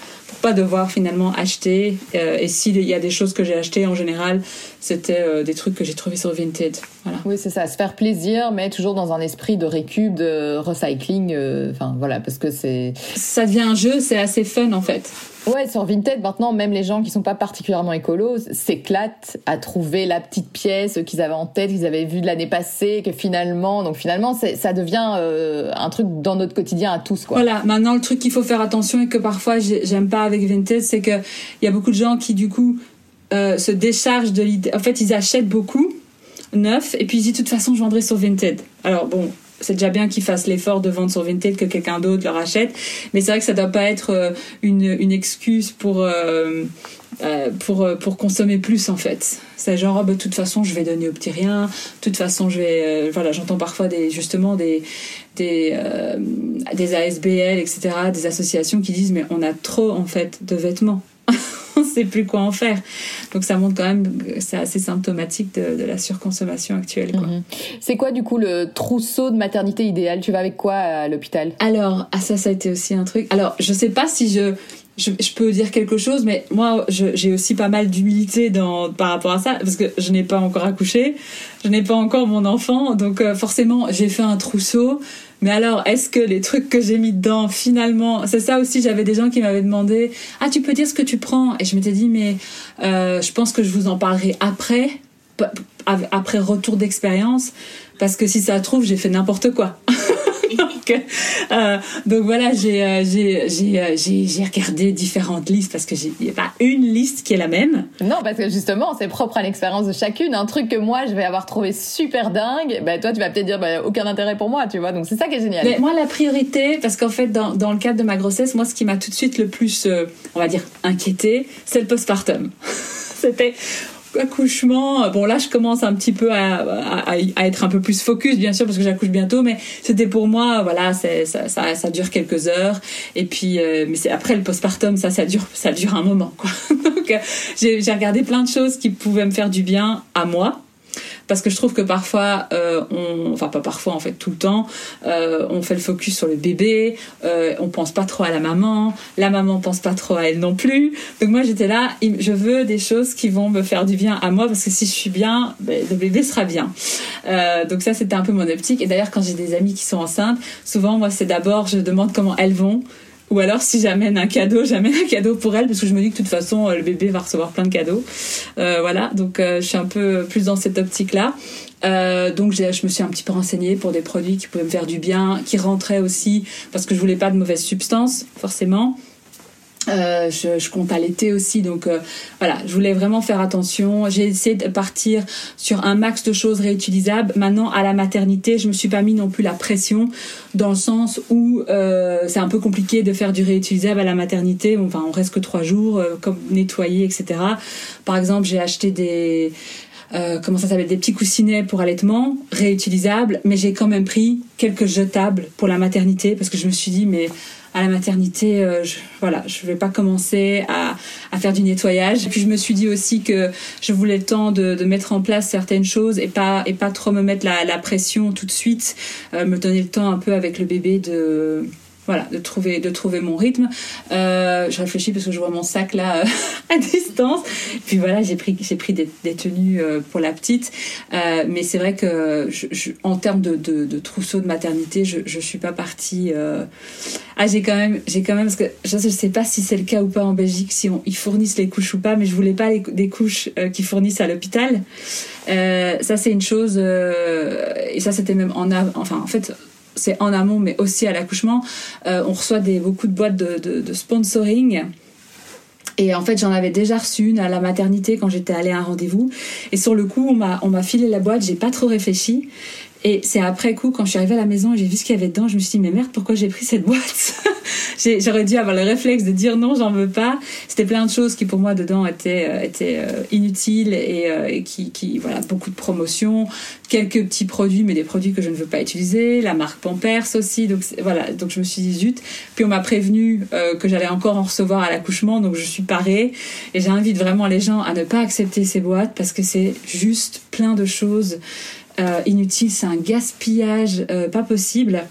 devoir finalement acheter Euh, et s'il y a des choses que j'ai achetées en général c'était euh, des trucs que j'ai trouvés sur Vinted voilà Oui, c'est ça, se faire plaisir, mais toujours dans un esprit de récup, de recycling, euh, enfin voilà, parce que c'est... ça devient un jeu c'est assez fun en fait Ouais, sur Vinted, maintenant, même les gens qui sont pas particulièrement écolos s'éclatent à trouver la petite pièce qu'ils avaient en tête, qu'ils avaient vue de l'année passée, que finalement... Donc finalement, ça devient euh, un truc dans notre quotidien à tous, quoi. Voilà, maintenant le truc qu'il faut faire attention et que parfois j'ai- j'aime pas avec Vinted, c'est que il y a beaucoup de gens qui du coup euh, se déchargent de l'idée. En fait, ils achètent beaucoup neuf et puis ils disent de toute façon je vendrai sur Vinted. Alors bon, c'est déjà bien qu'ils fassent l'effort de vendre sur Vinted que quelqu'un d'autre leur achète, mais c'est vrai que ça doit pas être euh, une, excuse pour euh, euh, pour pour consommer plus en fait. C'est genre oh, bah, de toute façon je vais donner au petit rien, de toute façon je vais voilà j'entends parfois des justement des des des ASBL etc des associations qui disent mais on a trop en fait de vêtements on sait plus quoi en faire donc ça montre quand même que c'est assez symptomatique de, de la surconsommation actuelle quoi. Mhm. C'est quoi, du coup, le trousseau de maternité idéal? Tu vas avec quoi à l'hôpital? Alors, ah ça, ça a été aussi un truc. Alors, je sais pas si je, je, je peux dire quelque chose, mais moi, je- j'ai aussi pas mal d'humilité dans par rapport à ça, parce que je n'ai pas encore accouché, je n'ai pas encore mon enfant, donc euh, forcément, j'ai fait un trousseau. Mais alors, est-ce que les trucs que j'ai mis dedans, finalement, c'est ça aussi, j'avais des gens qui m'avaient demandé, ah, tu peux dire ce que tu prends? Et je m'étais dit, mais euh, je pense que je vous en parlerai après, après retour d'expérience, parce que si ça trouve, j'ai fait n'importe quoi. donc, euh, donc voilà, j'ai euh, j'ai j'ai euh, j'ai regardé différentes listes parce que n'y a pas une liste qui est la même. Non, parce que justement, c'est propre à l'expérience de chacune. Un truc que moi, je vais avoir trouvé super dingue, ben toi, tu vas peut-être dire, ben, aucun intérêt pour moi, tu vois. Donc c'est ça qui est génial. Mais moi, la priorité, parce qu'en fait, dans, dans le cadre de ma grossesse, moi, ce qui m'a tout de suite le plus, euh, on va dire, inquiété, c'est le postpartum. C'était accouchement. Bon, là, je commence un petit peu à, à, à, être un peu plus focus, bien sûr, parce que j'accouche bientôt, mais c'était pour moi, voilà, ça, ça, ça, dure quelques heures. Et puis, euh, mais c'est après le postpartum, ça, ça dure, ça dure un moment, quoi. Donc, euh, j'ai regardé plein de choses qui pouvaient me faire du bien à moi parce que je trouve que parfois, euh, on, enfin pas parfois en fait tout le temps, euh, on fait le focus sur le bébé, euh, on pense pas trop à la maman, la maman pense pas trop à elle non plus. Donc moi j'étais là, je veux des choses qui vont me faire du bien à moi parce que si je suis bien, ben, le bébé sera bien. Euh, donc ça c'était un peu mon optique. Et d'ailleurs quand j'ai des amis qui sont enceintes, souvent moi c'est d'abord je demande comment elles vont ou alors si j'amène un cadeau, j'amène un cadeau pour elle parce que je me dis que de toute façon euh, le bébé va recevoir plein de cadeaux. Euh, voilà, donc euh, je suis un peu plus dans cette optique-là. Euh, donc je me suis un petit peu renseignée pour des produits qui pouvaient me faire du bien, qui rentraient aussi parce que je voulais pas de mauvaises substances forcément. Euh, je, je, compte allaiter aussi, donc euh, voilà, je voulais vraiment faire attention. J'ai essayé de partir sur un max de choses réutilisables. Maintenant, à la maternité, je me suis pas mis non plus la pression, dans le sens où euh, c'est un peu compliqué de faire du réutilisable à la maternité. Enfin, on reste que trois jours, euh, comme nettoyer, etc. Par exemple, j'ai acheté des euh, comment ça s'appelle des petits coussinets pour allaitement réutilisables, mais j'ai quand même pris quelques jetables pour la maternité parce que je me suis dit mais à la maternité, euh, je, voilà, je vais pas commencer à, à, faire du nettoyage. Et puis je me suis dit aussi que je voulais le temps de, mettre en place certaines choses et pas et pas trop me mettre la, la pression tout de suite, euh, me donner le temps un peu avec le bébé de voilà, de trouver, de trouver mon rythme. Euh, je réfléchis parce que je vois mon sac là à distance. Puis voilà, j'ai pris, j'ai pris des, tenues euh, pour la petite. Euh, mais c'est vrai que en termes de, trousseau de maternité, je, je suis pas partie. Euh... Ah, j'ai quand même, j'ai quand même parce que je, je sais pas si c'est le cas ou pas en Belgique, si ils fournissent les couches ou pas, mais je voulais pas des couches euh, qu'ils fournissent à l'hôpital. Euh, ça c'est une chose, et ça c'était même en, enfin en fait c'est en amont, mais aussi à l'accouchement. Euh, on reçoit des, beaucoup de boîtes de, de, sponsoring. Et en fait, j'en avais déjà reçu une à la maternité quand j'étais allée à un rendez-vous. Et sur le coup, on m'a filé la boîte, j'ai pas trop réfléchi. Et c'est après coup, quand je suis arrivée à la maison et j'ai vu ce qu'il y avait dedans, je me suis dit, mais merde, pourquoi j'ai pris cette boîte J'aurais dû avoir le réflexe de dire non, j'en veux pas. C'était plein de choses qui pour moi dedans étaient, euh, euh, inutiles et, euh, qui, voilà, beaucoup de promotions, quelques petits produits, mais des produits que je ne veux pas utiliser, la marque Pampers aussi. Donc voilà, donc je me suis dit zut. Puis on m'a prévenu que j'allais encore en recevoir à l'accouchement, donc je suis parée. Et j'invite vraiment les gens à ne pas accepter ces boîtes parce que c'est juste plein de choses euh, inutile, c'est un gaspillage euh, pas possible.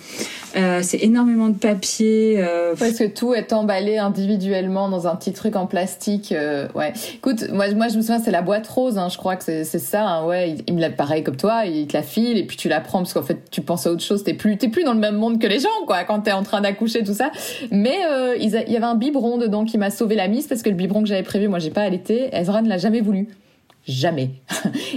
Euh, c'est énormément de papier. Euh... Parce que tout est emballé individuellement dans un petit truc en plastique. Euh, ouais. Écoute, moi, moi je me souviens, c'est la boîte rose. Hein, je crois que c'est ça. Hein, ouais, il, il me l'a pareil comme toi. Il te la file et puis tu la prends parce qu'en fait tu penses à autre chose. T'es plus, t'es plus dans le même monde que les gens, quoi. Quand t'es en train d'accoucher, tout ça. Mais euh, il y avait un biberon dedans qui m'a sauvé la mise parce que le biberon que j'avais prévu, moi j'ai pas allaité. Ezra ne l'a jamais voulu jamais.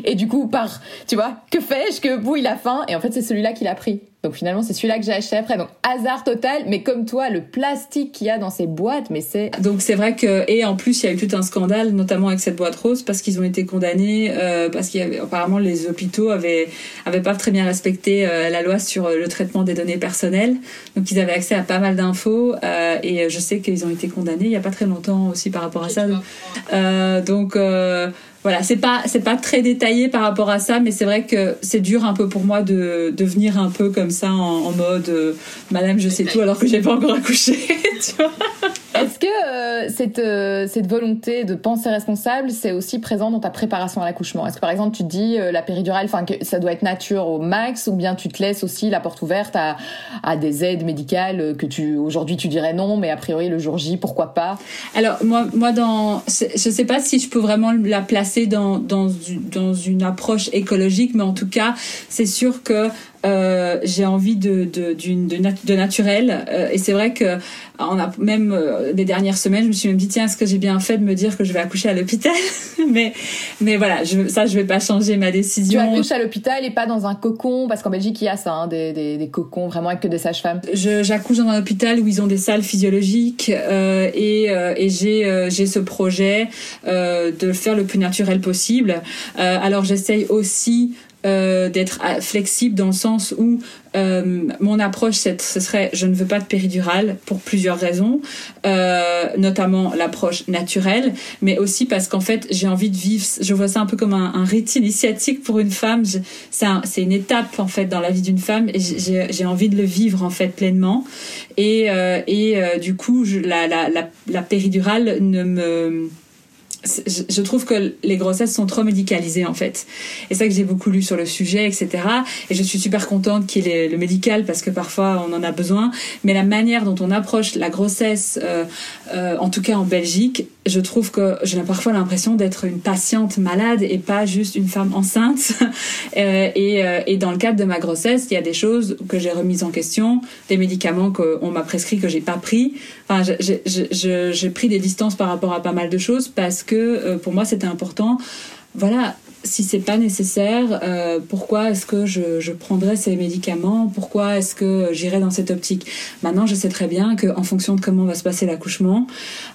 et du coup, par, tu vois, que fais-je que vous, il a faim Et en fait, c'est celui-là qu'il a pris. Donc finalement, c'est celui-là que j'ai acheté après. Donc hasard total, mais comme toi, le plastique qu'il y a dans ces boîtes, mais c'est. Donc c'est vrai que et en plus il y a eu tout un scandale, notamment avec cette boîte rose, parce qu'ils ont été condamnés, euh, parce qu'il y avait apparemment les hôpitaux avaient avaient pas très bien respecté euh, la loi sur le traitement des données personnelles. Donc ils avaient accès à pas mal d'infos euh, et je sais qu'ils ont été condamnés il y a pas très longtemps aussi par rapport à ça. Euh, donc voilà, c'est pas c'est pas très détaillé par rapport à ça, mais c'est vrai que c'est dur un peu pour moi de, de venir un peu comme ça en, en mode euh, Madame, je sais tout alors que j'ai pas encore accouché. tu vois Est-ce que euh, cette euh, cette volonté de penser responsable, c'est aussi présent dans ta préparation à l'accouchement? Est-ce que par exemple tu te dis la péridurale, enfin que ça doit être nature au max, ou bien tu te laisses aussi la porte ouverte à à des aides médicales que tu aujourd'hui tu dirais non, mais a priori le jour J pourquoi pas? Alors moi moi dans je sais pas si je peux vraiment la placer dans, dans, dans une approche écologique, mais en tout cas, c'est sûr que euh, j'ai envie de, de, de, de, naturel. Euh, et c'est vrai que on a même euh, des dernières semaines, je me suis même dit tiens, est-ce que j'ai bien fait de me dire que je vais accoucher à l'hôpital Mais mais voilà, je, ça je vais pas changer ma décision. Tu accouches à l'hôpital et pas dans un cocon parce qu'en Belgique il y a ça, hein, des, des, des, cocons vraiment avec que des sages-femmes. J'accouche dans un hôpital où ils ont des salles physiologiques euh, et, euh, et j'ai euh, j'ai ce projet euh, de le faire le plus naturel possible. Euh, alors j'essaye aussi euh, d'être euh, flexible dans le sens où euh, mon approche ce serait je ne veux pas de péridurale pour plusieurs raisons euh, notamment l'approche naturelle mais aussi parce qu'en fait j'ai envie de vivre je vois ça un peu comme un, un rite initiatique pour une femme. C'est une étape en fait dans la vie d'une femme et j'ai envie de le vivre en fait pleinement. Et, euh, et euh, du coup je, la, la, la, la péridurale ne me je trouve que les grossesses sont trop médicalisées en fait. Et ça que j'ai beaucoup lu sur le sujet, etc. Et je suis super contente qu'il ait le médical parce que parfois on en a besoin. Mais la manière dont on approche la grossesse, euh, euh, en tout cas en Belgique, je trouve que j'ai parfois l'impression d'être une patiente malade et pas juste une femme enceinte. euh, et, euh, et, dans le cadre de ma grossesse, il y a des choses que j'ai remises en question, des médicaments qu'on m'a prescrits que j'ai pas pris. Enfin, j'ai pris des distances par rapport à pas mal de choses parce que euh, pour moi c'était important. Voilà, si c'est pas nécessaire, euh, pourquoi est-ce que je, prendrais ces médicaments? Pourquoi est-ce que j'irais dans cette optique? Maintenant, je sais très bien qu'en fonction de comment va se passer l'accouchement,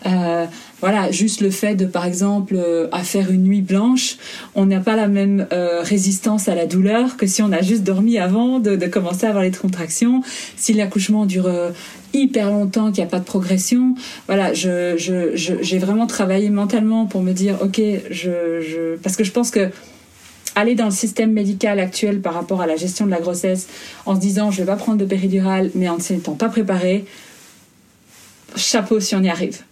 euh, voilà, juste le fait de, par exemple, à faire une nuit blanche, on n'a pas la même résistance à la douleur que si on a juste dormi avant de, commencer à avoir les contractions. Si l'accouchement dure hyper longtemps, qu'il n'y a pas de progression. Voilà, je, je, j'ai vraiment travaillé mentalement pour me dire, ok, je, je, parce que je pense que aller dans le système médical actuel par rapport à la gestion de la grossesse en se disant je vais pas prendre de péridurale mais en ne s'étant pas préparé, chapeau si on y arrive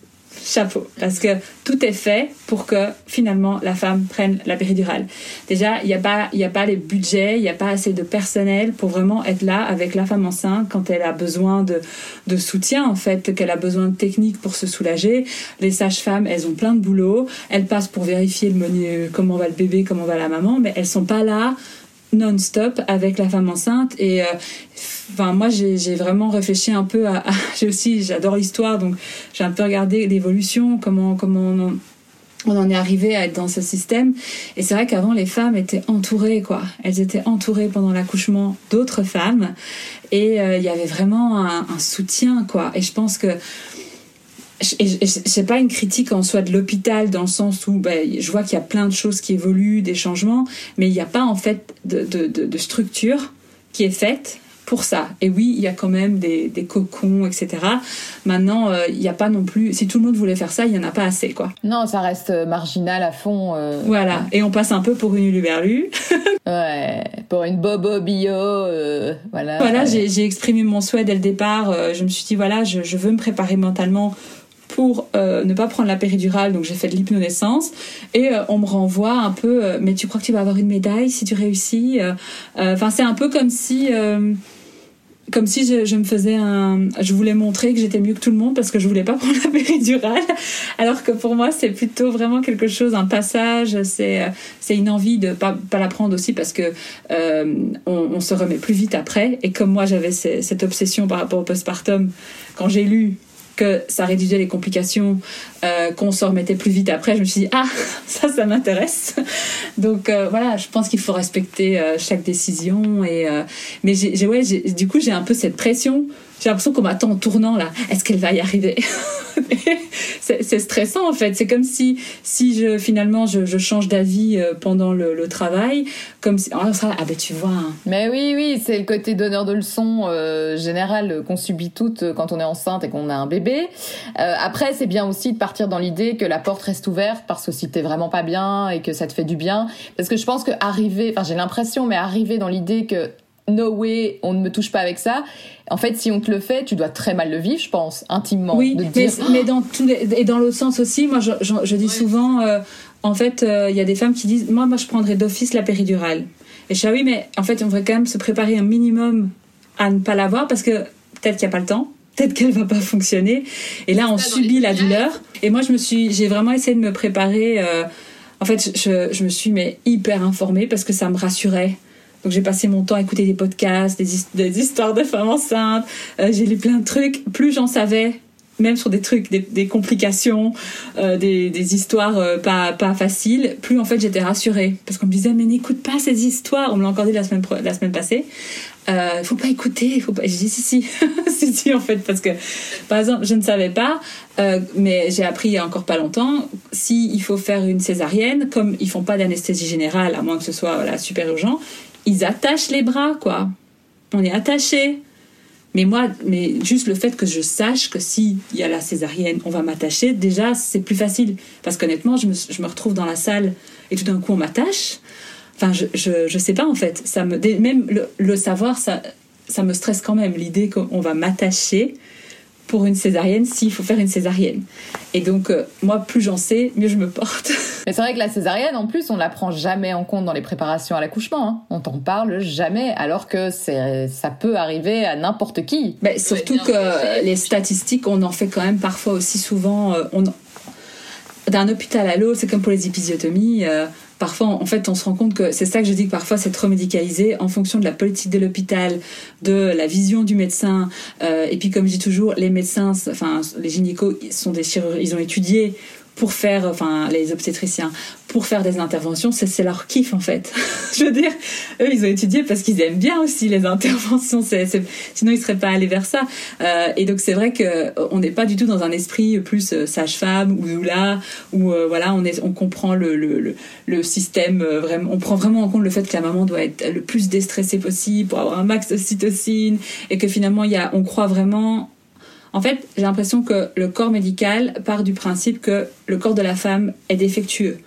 chapeau, parce que tout est fait pour que finalement la femme prenne la péridurale. Déjà, il n'y a pas, il a pas les budgets, il n'y a pas assez de personnel pour vraiment être là avec la femme enceinte quand elle a besoin de, de soutien en fait, qu'elle a besoin de techniques pour se soulager. Les sages-femmes, elles ont plein de boulot, elles passent pour vérifier le comment va le bébé, comment va la maman, mais elles sont pas là non-stop avec la femme enceinte et euh, enfin moi j'ai vraiment réfléchi un peu à, j'ai aussi j'adore l'histoire donc j'ai un peu regardé l'évolution comment comment on en, on en est arrivé à être dans ce système. Et c'est vrai qu'avant les femmes étaient entourées quoi. Elles étaient entourées pendant l'accouchement d'autres femmes et euh, il y avait vraiment un, un, soutien quoi. Et je pense que c'est pas une critique en soi de l'hôpital dans le sens où ben, je vois qu'il y a plein de choses qui évoluent, des changements, mais il n'y a pas en fait de, de, de, de, structure qui est faite pour ça. Et oui, il y a quand même des, des cocons, etc. Maintenant, euh, il n'y a pas non plus. Si tout le monde voulait faire ça, il y en a pas assez, quoi. Non, ça reste marginal à fond. Euh... Voilà. Et on passe un peu pour une uluberlu. ouais, pour une bobo bio. Euh, voilà. Voilà, j'ai exprimé mon souhait dès le départ. Euh, je me suis dit voilà, je, je veux me préparer mentalement pour euh, ne pas prendre la péridurale, donc j'ai fait de l'hypnonaissance, et euh, on me renvoie un peu, euh, mais tu crois que tu vas avoir une médaille si tu réussis Enfin, c'est un peu comme si comme si je, me faisais un je voulais montrer que j'étais mieux que tout le monde parce que je voulais pas prendre la péridurale. Alors que pour moi c'est plutôt vraiment quelque chose un passage c'est c'est une envie de pas pas la prendre aussi parce que euh, on, on, se remet plus vite après. Et comme moi j'avais cette obsession par rapport au postpartum quand j'ai lu que ça réduisait les complications, euh, qu'on s'en remettait plus vite après. Je me suis dit, ah, ça, ça m'intéresse. Donc euh, voilà, je pense qu'il faut respecter euh, chaque décision. Et, mais ouais, du coup, j'ai un peu cette pression. J'ai l'impression qu'on m'attend en tournant là. Est-ce qu'elle va y arriver? C'est, stressant en fait. C'est comme si, si je, finalement je, change d'avis euh, pendant le, travail, comme si oh, ah ben tu vois. Hein. Mais oui, oui, c'est le côté donneur de leçons euh, général qu'on subit toutes quand on est enceinte et qu'on a un bébé. Euh, après, c'est bien aussi de partir dans l'idée que la porte reste ouverte parce que si t'es vraiment pas bien et que ça te fait du bien, parce que je pense que arriver, enfin j'ai l'impression, mais arriver dans l'idée que no way, on ne me touche pas avec ça. En fait, si on te le fait, tu dois très mal le vivre, je pense, intimement. Oui, de mais, dire... mais dans tous les, et dans l'autre sens aussi, moi, je, je, je dis ouais. souvent, euh, en fait, il euh, y a des femmes qui disent, moi, moi, je prendrais d'office la péridurale. Et je dis, ah oui, mais en fait, on devrait quand même se préparer un minimum à ne pas l'avoir parce que peut-être qu'il n'y a pas le temps. Peut-être qu'elle va pas fonctionner. Et là, on subit la douleur. Et moi, je me suis, j'ai vraiment essayé de me préparer. Euh, en fait, je, je me suis mais hyper informée parce que ça me rassurait. Donc j'ai passé mon temps à écouter des podcasts, des, histoires de femmes enceintes. Euh, j'ai lu plein de trucs. Plus j'en savais, même sur des trucs, des, complications, euh, des, histoires euh, pas, pas faciles, plus en fait j'étais rassurée. Parce qu'on me disait, mais n'écoute pas ces histoires. On me l'a encore dit la semaine, la semaine passée. Faut pas écouter, faut pas. J'ai dit si si, si si en fait parce que par exemple je ne savais pas, mais j'ai appris il y a encore pas longtemps si il faut faire une césarienne, comme ils font pas d'anesthésie générale à moins que ce soit super urgent, ils attachent les bras quoi. On est attaché. Mais moi, mais juste le fait que je sache que si il y a la césarienne, on va m'attacher, déjà c'est plus facile parce qu'honnêtement je me, je me retrouve dans la salle et tout d'un coup on m'attache. Enfin, je, je, je, sais pas en fait. Ça me, même le, le savoir, ça, ça me stresse quand même. L'idée qu'on va m'attacher pour une césarienne s'il faut faire une césarienne. Et donc, euh, moi, plus j'en sais, mieux je me porte. Mais c'est vrai que la césarienne, en plus, on la prend jamais en compte dans les préparations à l'accouchement. Hein. On t'en parle jamais, alors que c'est, ça peut arriver à n'importe qui. Mais surtout que les statistiques, on en fait quand même parfois aussi souvent. Euh, on, d'un hôpital à l'autre, c'est comme pour les épisiotomies. Parfois, en fait, on se rend compte que c'est ça que je dis que parfois c'est trop médicalisé en fonction de la politique de l'hôpital, de la vision du médecin. Euh, et puis, comme je dis toujours, les médecins, enfin, les gynécos, ils sont des chirurgiens, ils ont étudié pour faire, enfin, les obstétriciens, pour faire des interventions, c'est leur kiff en fait. je veux dire, eux ils ont étudié parce qu'ils aiment bien aussi les interventions, sinon ils seraient pas allés vers ça. Euh, et donc c'est vrai que euh, on n'est pas du tout dans un esprit plus euh, sage-femme ou doula où voilà on est on comprend le le, le, système vraiment, on prend vraiment en compte le fait que la maman doit être le plus déstressée possible pour avoir un max de cytocine et que finalement y a on croit vraiment en fait, j'ai l'impression que le corps médical part du principe que le corps de la femme est défectueux.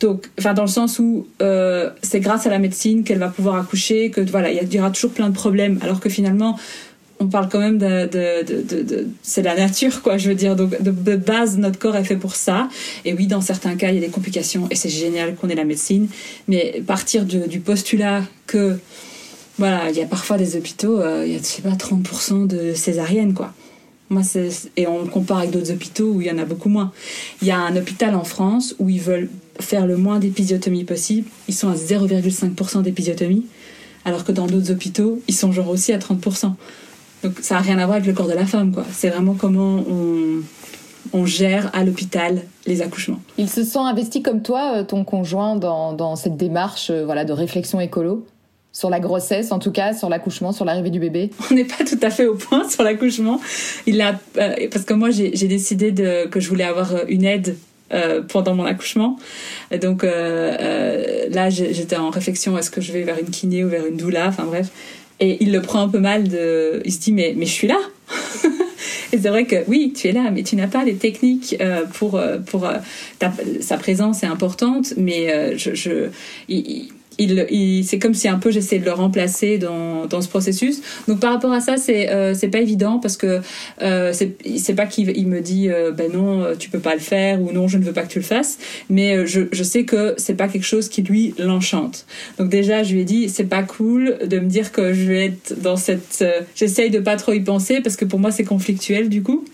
Donc, enfin, dans le sens où euh, c'est grâce à la médecine qu'elle va pouvoir accoucher, que voilà, il y aura toujours plein de problèmes, alors que finalement, on parle quand même de, de, de, c'est la nature, quoi. Je veux dire, donc de, base, notre corps est fait pour ça. Et oui, dans certains cas, il y a des complications, et c'est génial qu'on ait la médecine. Mais partir du, du postulat que, voilà, il y a parfois des hôpitaux, euh, il y a, je sais pas, 30% de césariennes, quoi. Moi, et on le compare avec d'autres hôpitaux où il y en a beaucoup moins. Il y a un hôpital en France où ils veulent faire le moins d'épisiotomies possible. Ils sont à 0,5% d'épisiotomie, alors que dans d'autres hôpitaux, ils sont genre aussi à 30%. Donc ça n'a rien à voir avec le corps de la femme, quoi. C'est vraiment comment on, on gère à l'hôpital les accouchements. Ils se sont investis comme toi, ton conjoint, dans, dans cette démarche voilà, de réflexion écolo? Sur la grossesse, en tout cas, sur l'accouchement, sur l'arrivée du bébé On n'est pas tout à fait au point sur l'accouchement. Il a, euh, parce que moi, j'ai décidé de, que je voulais avoir une aide euh, pendant mon accouchement. Et donc euh, euh là, j'étais en réflexion est-ce que je vais vers une kiné ou vers une doula? Enfin bref. Et il le prend un peu mal. De, il se dit mais mais je suis là. Et c'est vrai que oui, tu es là, mais tu n'as pas les techniques euh, pour pour sa présence est importante, mais je, je c'est comme si un peu j'essayais de le remplacer dans, dans ce processus. Donc par rapport à ça, c'est euh, pas évident parce que euh, c'est pas qu'il il me dit euh, ben non tu peux pas le faire ou non je ne veux pas que tu le fasses, mais euh, je, je sais que c'est pas quelque chose qui lui l'enchante. Donc déjà je lui ai dit c'est pas cool de me dire que je vais être dans cette euh, j'essaye de pas trop y penser parce que pour moi c'est conflictuel du coup.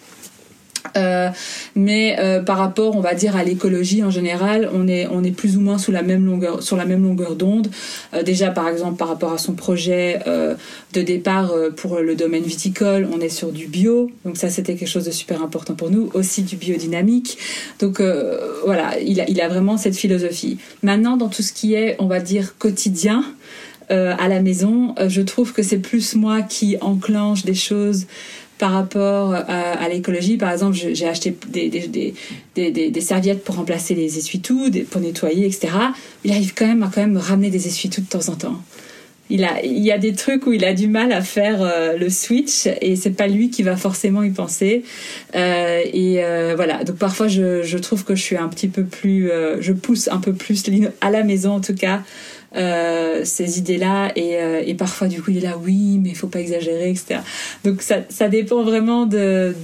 Euh, mais euh, par rapport, on va dire, à l'écologie en général, on est, on est plus ou moins sous la même longueur, sur la même longueur d'onde. Euh, déjà, par exemple, par rapport à son projet euh, de départ euh, pour le domaine viticole, on est sur du bio. Donc ça, c'était quelque chose de super important pour nous. Aussi du biodynamique. Donc voilà, il a, il a vraiment cette philosophie. Maintenant, dans tout ce qui est, on va dire, quotidien, à la maison, je trouve que c'est plus moi qui enclenche des choses par rapport à, à l'écologie. Par exemple, j'ai acheté des, serviettes pour remplacer les essuie-tout, pour nettoyer, etc. Il arrive quand même à quand même me ramener des essuie-tout de temps en temps. Il, a, il y a des trucs où il a du mal à faire euh, le switch et c'est pas lui qui va forcément y penser. Euh, et euh, voilà, donc parfois je, je trouve que je suis un petit peu plus, euh, je pousse un peu plus à la maison en tout cas euh, ces idées-là et, euh, et, parfois du coup il est là oui mais il faut pas exagérer etc donc ça, ça dépend vraiment de,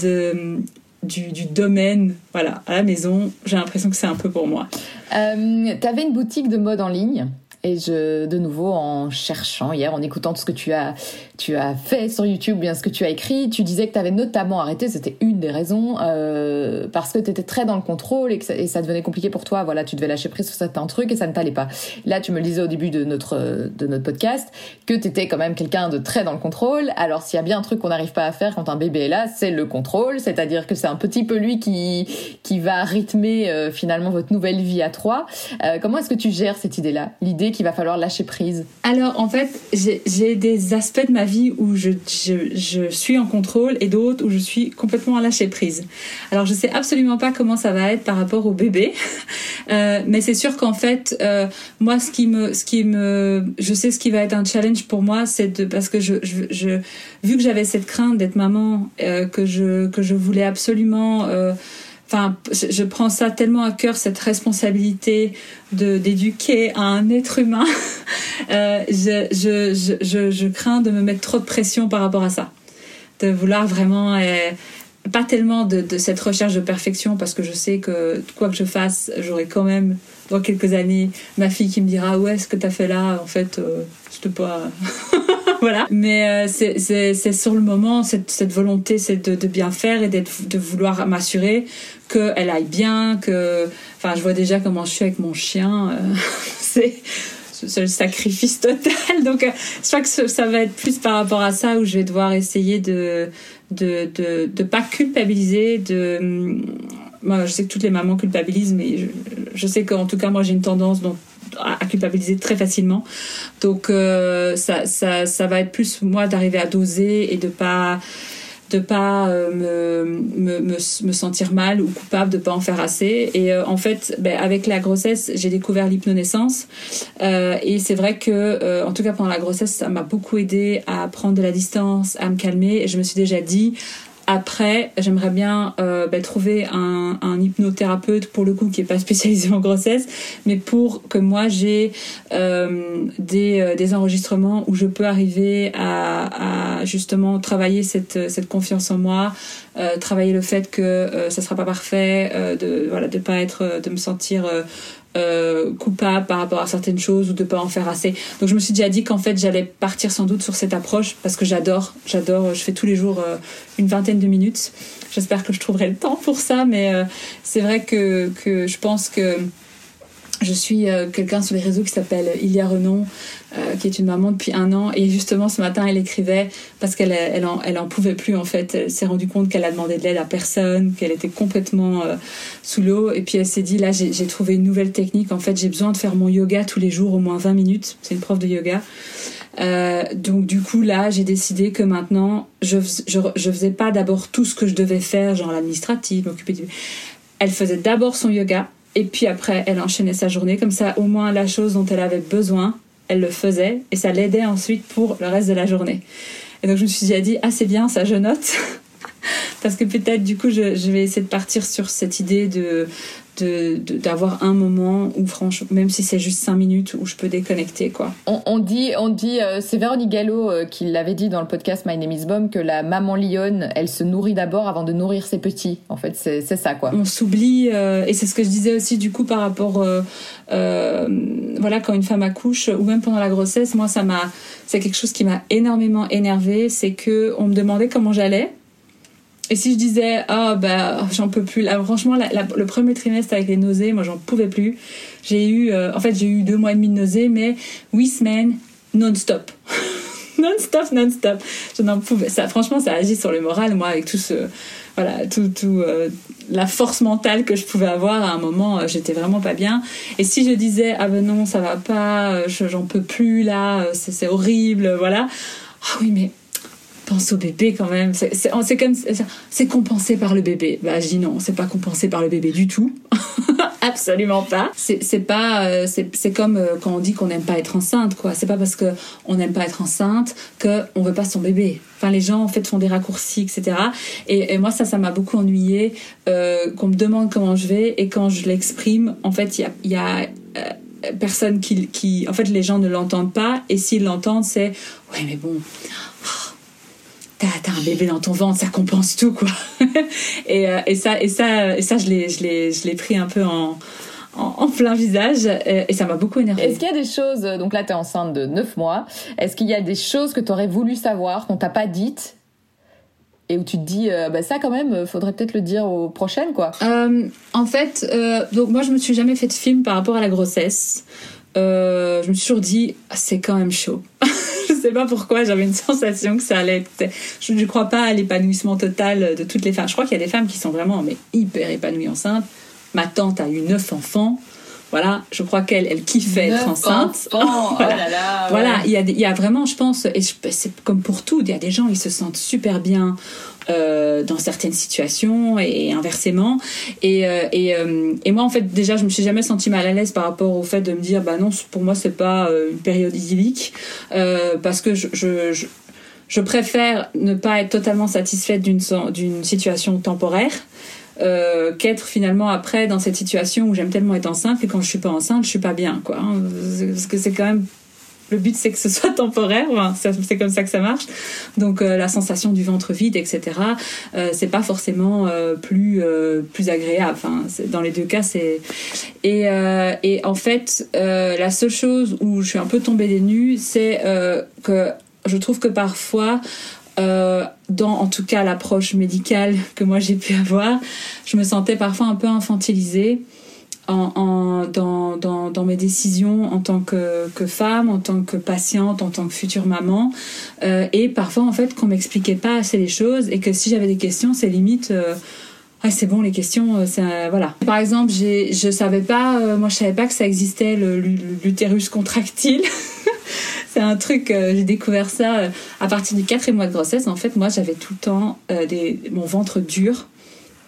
du, domaine voilà. À la maison j'ai l'impression que c'est un peu pour moi. Euh, tu avais une boutique de mode en ligne? Et je, de nouveau, en cherchant hier, en écoutant tout ce que tu as, tu as fait sur YouTube, bien ce que tu as écrit, tu disais que tu avais notamment arrêté, c'était une des raisons, euh, parce que tu étais très dans le contrôle et que ça, devenait compliqué pour toi. Voilà, tu devais lâcher prise sur certains trucs et ça ne t'allait pas. Là, tu me le disais au début de notre, de notre podcast que tu étais quand même quelqu'un de très dans le contrôle. Alors, s'il y a bien un truc qu'on n'arrive pas à faire quand un bébé est là, c'est le contrôle, c'est-à-dire que c'est un petit peu lui qui, qui va rythmer euh, finalement votre nouvelle vie à trois. Euh, comment est-ce que tu gères cette idée-là? L'idée qu'il va falloir lâcher prise Alors en fait, j'ai des aspects de ma vie où je, suis en contrôle et d'autres où je suis complètement à lâcher prise. Alors je sais absolument pas comment ça va être par rapport au bébé, euh, mais c'est sûr qu'en fait, euh, moi ce qui me, ce qui me, je sais ce qui va être un challenge pour moi, c'est de parce que je, je, vu que j'avais cette crainte d'être maman, euh, que je que je voulais absolument enfin, je prends ça tellement à cœur cette responsabilité d'éduquer un être humain. euh, je, je, je, je, crains de me mettre trop de pression par rapport à ça, de vouloir vraiment euh, pas tellement de, de, cette recherche de perfection parce que je sais que quoi que je fasse, j'aurai quand même dans quelques années ma fille qui me dira ouais ce que t'as fait là en fait euh, c'était pas voilà. Mais euh, c'est sur le moment, cette, volonté, c'est de, bien faire et de vouloir m'assurer qu'elle aille bien, que... Enfin, je vois déjà comment je suis avec mon chien. Euh, c'est le sacrifice total. Donc, euh, je crois que ça va être plus par rapport à ça où je vais devoir essayer de de de, de pas culpabiliser, de moi, je sais que toutes les mamans culpabilisent, mais je, je sais qu'en tout cas, moi, j'ai une tendance donc à culpabiliser très facilement. Donc euh, ça, ça, va être plus moi d'arriver à doser et de pas de pas euh, me, me, sentir mal ou coupable de pas en faire assez. Et euh, en fait ben, avec la grossesse j'ai découvert l'hypnonaissance. Et c'est vrai que en tout cas pendant la grossesse ça m'a beaucoup aidé à prendre de la distance à me calmer. Et je me suis déjà dit après, j'aimerais bien euh, bah, trouver un, un, hypnothérapeute pour le coup qui est pas spécialisé en grossesse, mais pour que moi j'ai euh, des, euh, des enregistrements où je peux arriver à, à justement travailler cette, cette confiance en moi, euh, travailler le fait que euh, ça sera pas parfait, euh, de voilà de pas être, de me sentir euh, coupable par rapport à certaines choses ou de pas en faire assez. Donc je me suis déjà dit qu'en fait j'allais partir sans doute sur cette approche parce que j'adore, j'adore, je fais tous les jours euh, une vingtaine de minutes. J'espère que je trouverai le temps pour ça, mais euh, c'est vrai que, que je pense que je suis euh, quelqu'un sur les réseaux qui s'appelle Ilia Renon, euh, qui est une maman depuis un an. Et justement, ce matin, elle écrivait parce qu'elle elle en, elle en pouvait plus, en fait. Elle s'est rendue compte qu'elle a demandé de l'aide à personne, qu'elle était complètement euh, sous l'eau. Et puis, elle s'est dit, là, j'ai trouvé une nouvelle technique. En fait, j'ai besoin de faire mon yoga tous les jours, au moins 20 minutes. C'est une prof de yoga. Euh, donc du coup là j'ai décidé que maintenant je, je, je faisais pas d'abord tout ce que je devais faire genre l'administratif m'occuper du elle faisait d'abord son yoga et puis après, elle enchaînait sa journée. Comme ça, au moins, la chose dont elle avait besoin, elle le faisait. Et ça l'aidait ensuite pour le reste de la journée. Et donc, je me suis dit, ah, c'est bien, ça, je note. Parce que peut-être, du coup, je, vais essayer de partir sur cette idée de, d'avoir un moment où franchement même si c'est juste cinq minutes où je peux déconnecter quoi. On, on dit on dit euh, c'est Véronique Gallo euh, qui l'avait dit dans le podcast My Name is Bomb que la maman lionne elle se nourrit d'abord avant de nourrir ses petits. En fait c'est ça quoi. On s'oublie euh, et c'est ce que je disais aussi du coup par rapport euh, euh, voilà quand une femme accouche ou même pendant la grossesse moi ça m'a c'est quelque chose qui m'a énormément énervé c'est que on me demandait comment j'allais et si je disais, ah oh, bah j'en peux plus, là franchement le premier trimestre avec les nausées, moi j'en pouvais plus. J'ai eu, euh, en fait j'ai eu deux mois et demi de nausées, mais huit semaines non-stop. non-stop, non-stop. Je n'en pouvais. Ça, franchement, ça agit sur le moral, moi, avec tout ce, voilà, tout, tout euh, la force mentale que je pouvais avoir à un moment, euh, j'étais vraiment pas bien. Et si je disais, ah ben non, ça va pas, j'en peux plus là, c'est horrible, voilà. Ah oui, mais pense au bébé quand même. C'est comme c'est compensé par le bébé. Bah je dis non, c'est pas compensé par le bébé du tout. Absolument pas. C'est pas euh, c'est comme euh, quand on dit qu'on n'aime pas être enceinte quoi. C'est pas parce que on n'aime pas être enceinte que on veut pas son bébé. Enfin les gens en fait font des raccourcis etc. Et, moi ça ça m'a beaucoup ennuyé euh, qu'on me demande comment je vais et quand je l'exprime en fait il y a, y personne qui, qui en fait les gens ne l'entendent pas et s'ils l'entendent c'est ouais mais bon t'as un bébé dans ton ventre, ça compense tout, quoi. et, euh, et, ça, et ça, et ça, je l'ai, je l'ai, je l'ai pris un peu en, en, en plein visage et, et ça m'a beaucoup énervé. Est-ce qu'il y a des choses, donc là tu es enceinte de 9 mois, est-ce qu'il y a des choses que tu aurais voulu savoir, qu'on t'a pas dites et où tu te dis euh, bah ça quand même faudrait peut-être le dire aux prochaines quoi? Euh, en fait, euh, donc moi je me suis jamais fait de film par rapport à la grossesse. Euh, je me suis toujours dit ah, c'est quand même chaud. je sais pas pourquoi j'avais une sensation que ça allait être. Je ne crois pas à l'épanouissement total de toutes les femmes. Je crois qu'il y a des femmes qui sont vraiment mais hyper épanouies enceintes. Ma tante a eu neuf enfants. Voilà, je crois qu'elle elle kiffait être enceinte. enfants, oh là là, ouais. Voilà, il y, a, il y a vraiment, je pense, et c'est comme pour tout, il y a des gens, ils se sentent super bien euh, dans certaines situations et inversement. Et, euh, et, euh, et moi, en fait, déjà, je me suis jamais sentie mal à l'aise par rapport au fait de me dire, bah non, pour moi, c'est pas une période idyllique, parce que je, préfère ne pas être totalement satisfaite d'une situation temporaire. Qu'être finalement après dans cette situation où j'aime tellement être enceinte que quand je suis pas enceinte je suis pas bien quoi hein. parce que c'est quand même le but c'est que ce soit temporaire, c'est comme ça que ça marche. Donc euh, la sensation du ventre vide, etc. Euh, c'est pas forcément euh, plus euh, plus agréable. Enfin, dans les deux cas, c'est et euh, et en fait euh, la seule chose où je suis un peu tombée des nues, c'est que je trouve que parfois euh, dans en tout cas l'approche médicale que moi j'ai pu avoir, je me sentais parfois un peu infantilisée dans, mes décisions en tant que, femme, en tant que patiente, en tant que future maman. Euh, et parfois, en fait, qu'on m'expliquait pas assez les choses et que si j'avais des questions, c'est limite. Euh, ah, c'est bon, les questions, euh, voilà. Par exemple, je savais pas, moi, je savais pas que ça existait l'utérus contractile. c'est un truc, j'ai découvert ça à partir du quatrième mois de grossesse. En fait, moi, j'avais tout le temps mon ventre dur.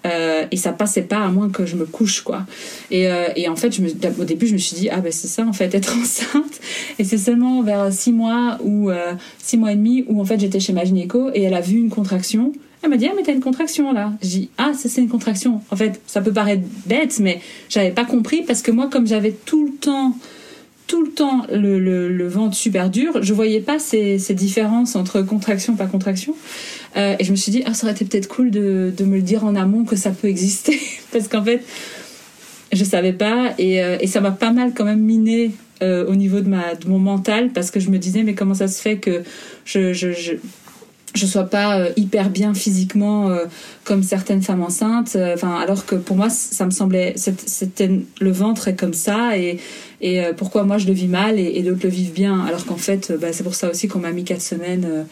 Euh, et ça passait pas à moins que je me couche quoi. Et, euh, et en fait au début je me suis dit ah ben c'est ça en fait être enceinte. Et c'est seulement vers six mois ou euh, six mois et demi où en fait j'étais chez ma gynéco et elle a vu une contraction. Elle m'a dit ah mais t'as une contraction là. J'ai dit ah ça c'est une contraction. En fait ça peut paraître bête mais j'avais pas compris parce que moi comme j'avais tout le temps tout le temps le, le, ventre super dur, je voyais pas ces, ces différences entre contraction pas contraction. Euh, et je me suis dit, ah, ça aurait été peut-être cool de, me le dire en amont que ça peut exister. Parce qu'en fait, je savais pas. Et, euh, et ça m'a pas mal quand même miné euh, au niveau de, ma, de mon mental. Parce que je me disais, mais comment ça se fait que je, je, sois pas hyper bien physiquement comme certaines femmes enceintes enfin alors que pour moi ça me semblait c'était le ventre est comme ça et et euh, pourquoi moi je le vis mal et, d'autres le vivent bien alors qu'en fait euh, bah, c'est pour ça aussi qu'on m'a mis quatre semaines euh,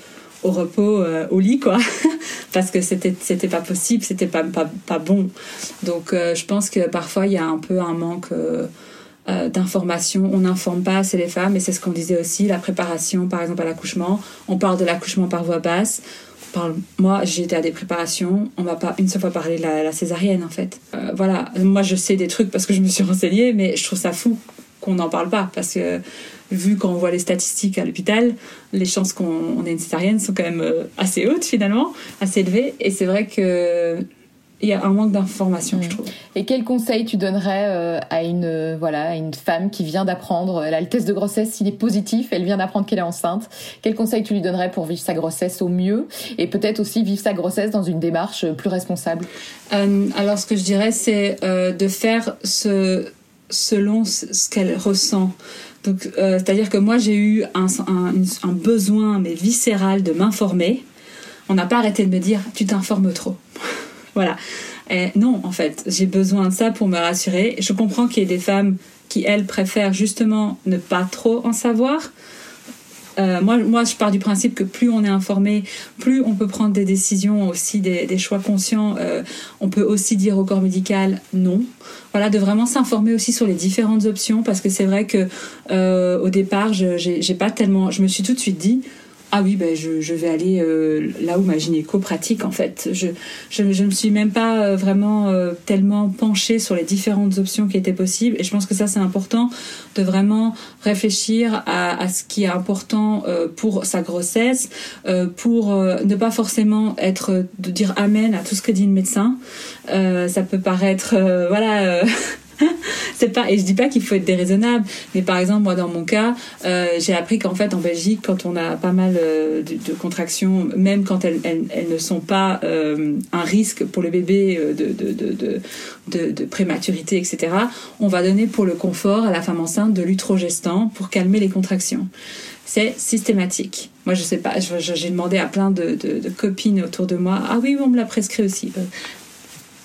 au repos au lit quoi. Parce que c'était c'était pas possible c'était pas, pas bon. Donc je pense que parfois il y a un peu un manque d'information, on n'informe pas assez les femmes et c'est ce qu'on disait aussi, la préparation par exemple à l'accouchement, on parle de l'accouchement par voix basse, on parle, moi j'ai été à des préparations, on m'a pas une seule fois parlé de la, césarienne en fait. Voilà, moi je sais des trucs parce que je me suis renseignée mais je trouve ça fou qu'on n'en parle pas parce que vu qu'on voit les statistiques à l'hôpital, les chances qu'on on ait une césarienne sont quand même euh, assez hautes finalement, assez élevées et c'est vrai que il y a un manque d'information je trouve. Et quel conseil tu donnerais euh, à une euh, voilà à une femme qui vient d'apprendre elle a le test de grossesse il est positif elle vient d'apprendre qu'elle est enceinte. Quel conseil tu lui donnerais pour vivre sa grossesse au mieux et peut-être aussi vivre sa grossesse dans une démarche plus responsable? Euh, alors, ce que je dirais, c'est euh, de faire ce, selon ce qu'elle ressent. Donc, euh, c'est-à-dire que moi, j'ai eu un besoin, mais viscéral, de m'informer. On n'a pas arrêté de me dire, tu t'informes trop. voilà. Et non, en fait, j'ai besoin de ça pour me rassurer. Je comprends qu'il y ait des femmes qui, elles, préfèrent justement ne pas trop en savoir. Euh, moi, moi, je pars du principe que plus on est informé, plus on peut prendre des décisions aussi, des, choix conscients. Euh, on peut aussi dire au corps médical non. Voilà, de vraiment s'informer aussi sur les différentes options, parce que c'est vrai que euh, au départ, j'ai pas tellement. Je me suis tout de suite dit. Ah oui, ben je, je vais aller euh, là où ma gynéco pratique en fait. Je je, je me suis même pas euh, vraiment euh, tellement penchée sur les différentes options qui étaient possibles et je pense que ça c'est important de vraiment réfléchir à, à ce qui est important euh, pour sa grossesse, euh, pour euh, ne pas forcément être de dire amen à tout ce que dit le médecin. Ça peut paraître voilà. c'est pas et je dis pas qu'il faut être déraisonnable mais par exemple moi dans mon cas euh, j'ai appris qu'en fait en Belgique quand on a pas mal euh, de, contractions même quand elles, elles, elles ne sont pas euh, un risque pour le bébé de, de, de, de, prématurité etc on va donner pour le confort à la femme enceinte de l'utrogestan pour calmer les contractions c'est systématique. Moi, je sais pas, j'ai demandé à plein de, copines autour de moi. Ah oui, on me l'a prescrit aussi.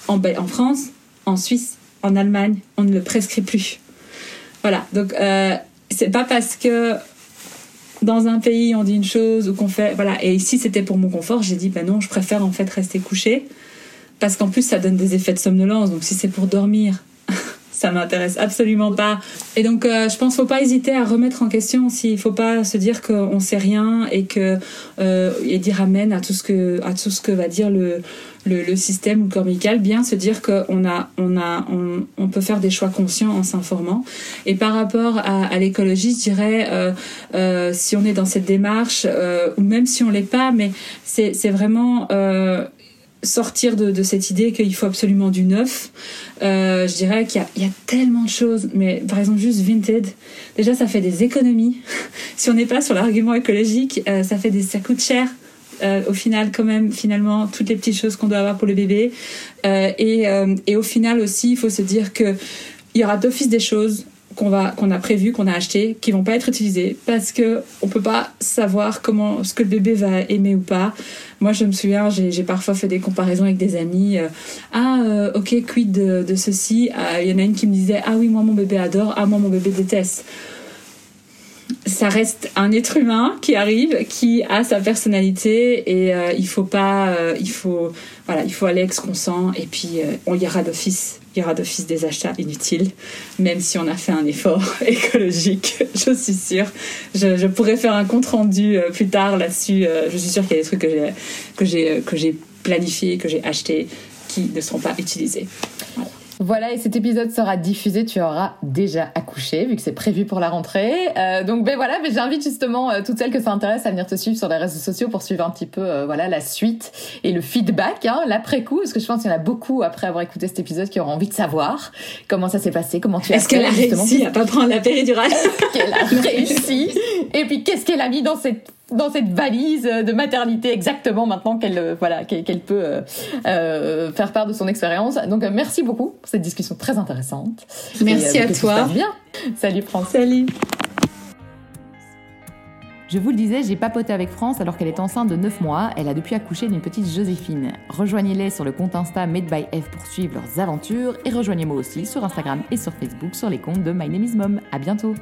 En, en France, en Suisse, en Allemagne, on ne le prescrit plus. Voilà. Donc, euh, c'est pas parce que dans un pays on dit une chose ou qu'on fait. Voilà. Et ici, c'était pour mon confort. J'ai dit, ben non, je préfère en fait rester couchée. Parce qu'en plus, ça donne des effets de somnolence. Donc, si c'est pour dormir, ça m'intéresse absolument pas. Et donc, euh, je pense faut pas hésiter à remettre en question aussi. Il faut pas se dire qu'on sait rien et que euh, et dire amen à tout ce que à tout ce que va dire le le, le système ou corps. Bien se dire qu'on a on a on, on, peut faire des choix conscients en s'informant. Et par rapport à, à l'écologie, je dirais euh, euh, si on est dans cette démarche euh, ou même si on l'est pas, mais c'est c'est vraiment sortir de, cette idée qu'il faut absolument du neuf. Euh, je dirais qu'il y, a tellement de choses, mais par exemple juste Vinted, déjà ça fait des économies. si on n'est pas sur l'argument écologique, euh, ça fait des, ça coûte cher. Euh, au final, quand même, finalement, toutes les petites choses qu'on doit avoir pour le bébé. Et, et au final aussi, il faut se dire que il y aura d'office des choses qu'on va qu'on a prévu qu'on a acheté qui vont pas être utilisées parce que on peut pas savoir comment ce que le bébé va aimer ou pas. Moi je me souviens j'ai parfois fait des comparaisons avec des amis euh, ah euh, ok quid de, ceci? Il euh, y en a une qui me disait ah oui moi mon bébé adore ah moi mon bébé déteste. Ça reste un être humain qui arrive, qui a sa personnalité et il faut pas, il faut, voilà, il faut aller avec ce qu'on sent et puis on ira d'office, il y aura d'office des achats inutiles, même si on a fait un effort écologique, je suis sûre. Je, pourrais faire un compte rendu plus tard là-dessus. je suis sûre qu'il y a des trucs que j'ai, que j'ai, que j'ai planifié, que j'ai acheté, qui ne seront pas utilisés. Voilà. Voilà, et cet épisode sera diffusé, tu auras déjà accouché, vu que c'est prévu pour la rentrée. Euh, donc ben voilà, mais j'invite justement euh, toutes celles que ça intéresse à venir te suivre sur les réseaux sociaux pour suivre un petit peu euh, voilà la suite et le feedback, hein, l'après-coup, parce que je pense qu'il y en a beaucoup après avoir écouté cet épisode qui auront envie de savoir comment ça s'est passé, comment tu as Est-ce qu'elle a réussi à pas prendre la péridurale Est-ce qu'elle a réussi Et puis qu'est-ce qu'elle a mis dans cette dans cette valise de maternité exactement maintenant qu'elle voilà qu'elle peut euh, euh, faire part de son expérience. Donc euh, merci beaucoup pour cette discussion très intéressante. Merci et, à toi. Bien. Salut France. Salut. Je vous le disais, j'ai papoté avec France alors qu'elle est enceinte de 9 mois. Elle a depuis accouché d'une petite Joséphine. Rejoignez-les sur le compte Insta Made by F pour suivre leurs aventures et rejoignez-moi aussi sur Instagram et sur Facebook sur les comptes de My Name is Mom. À bientôt.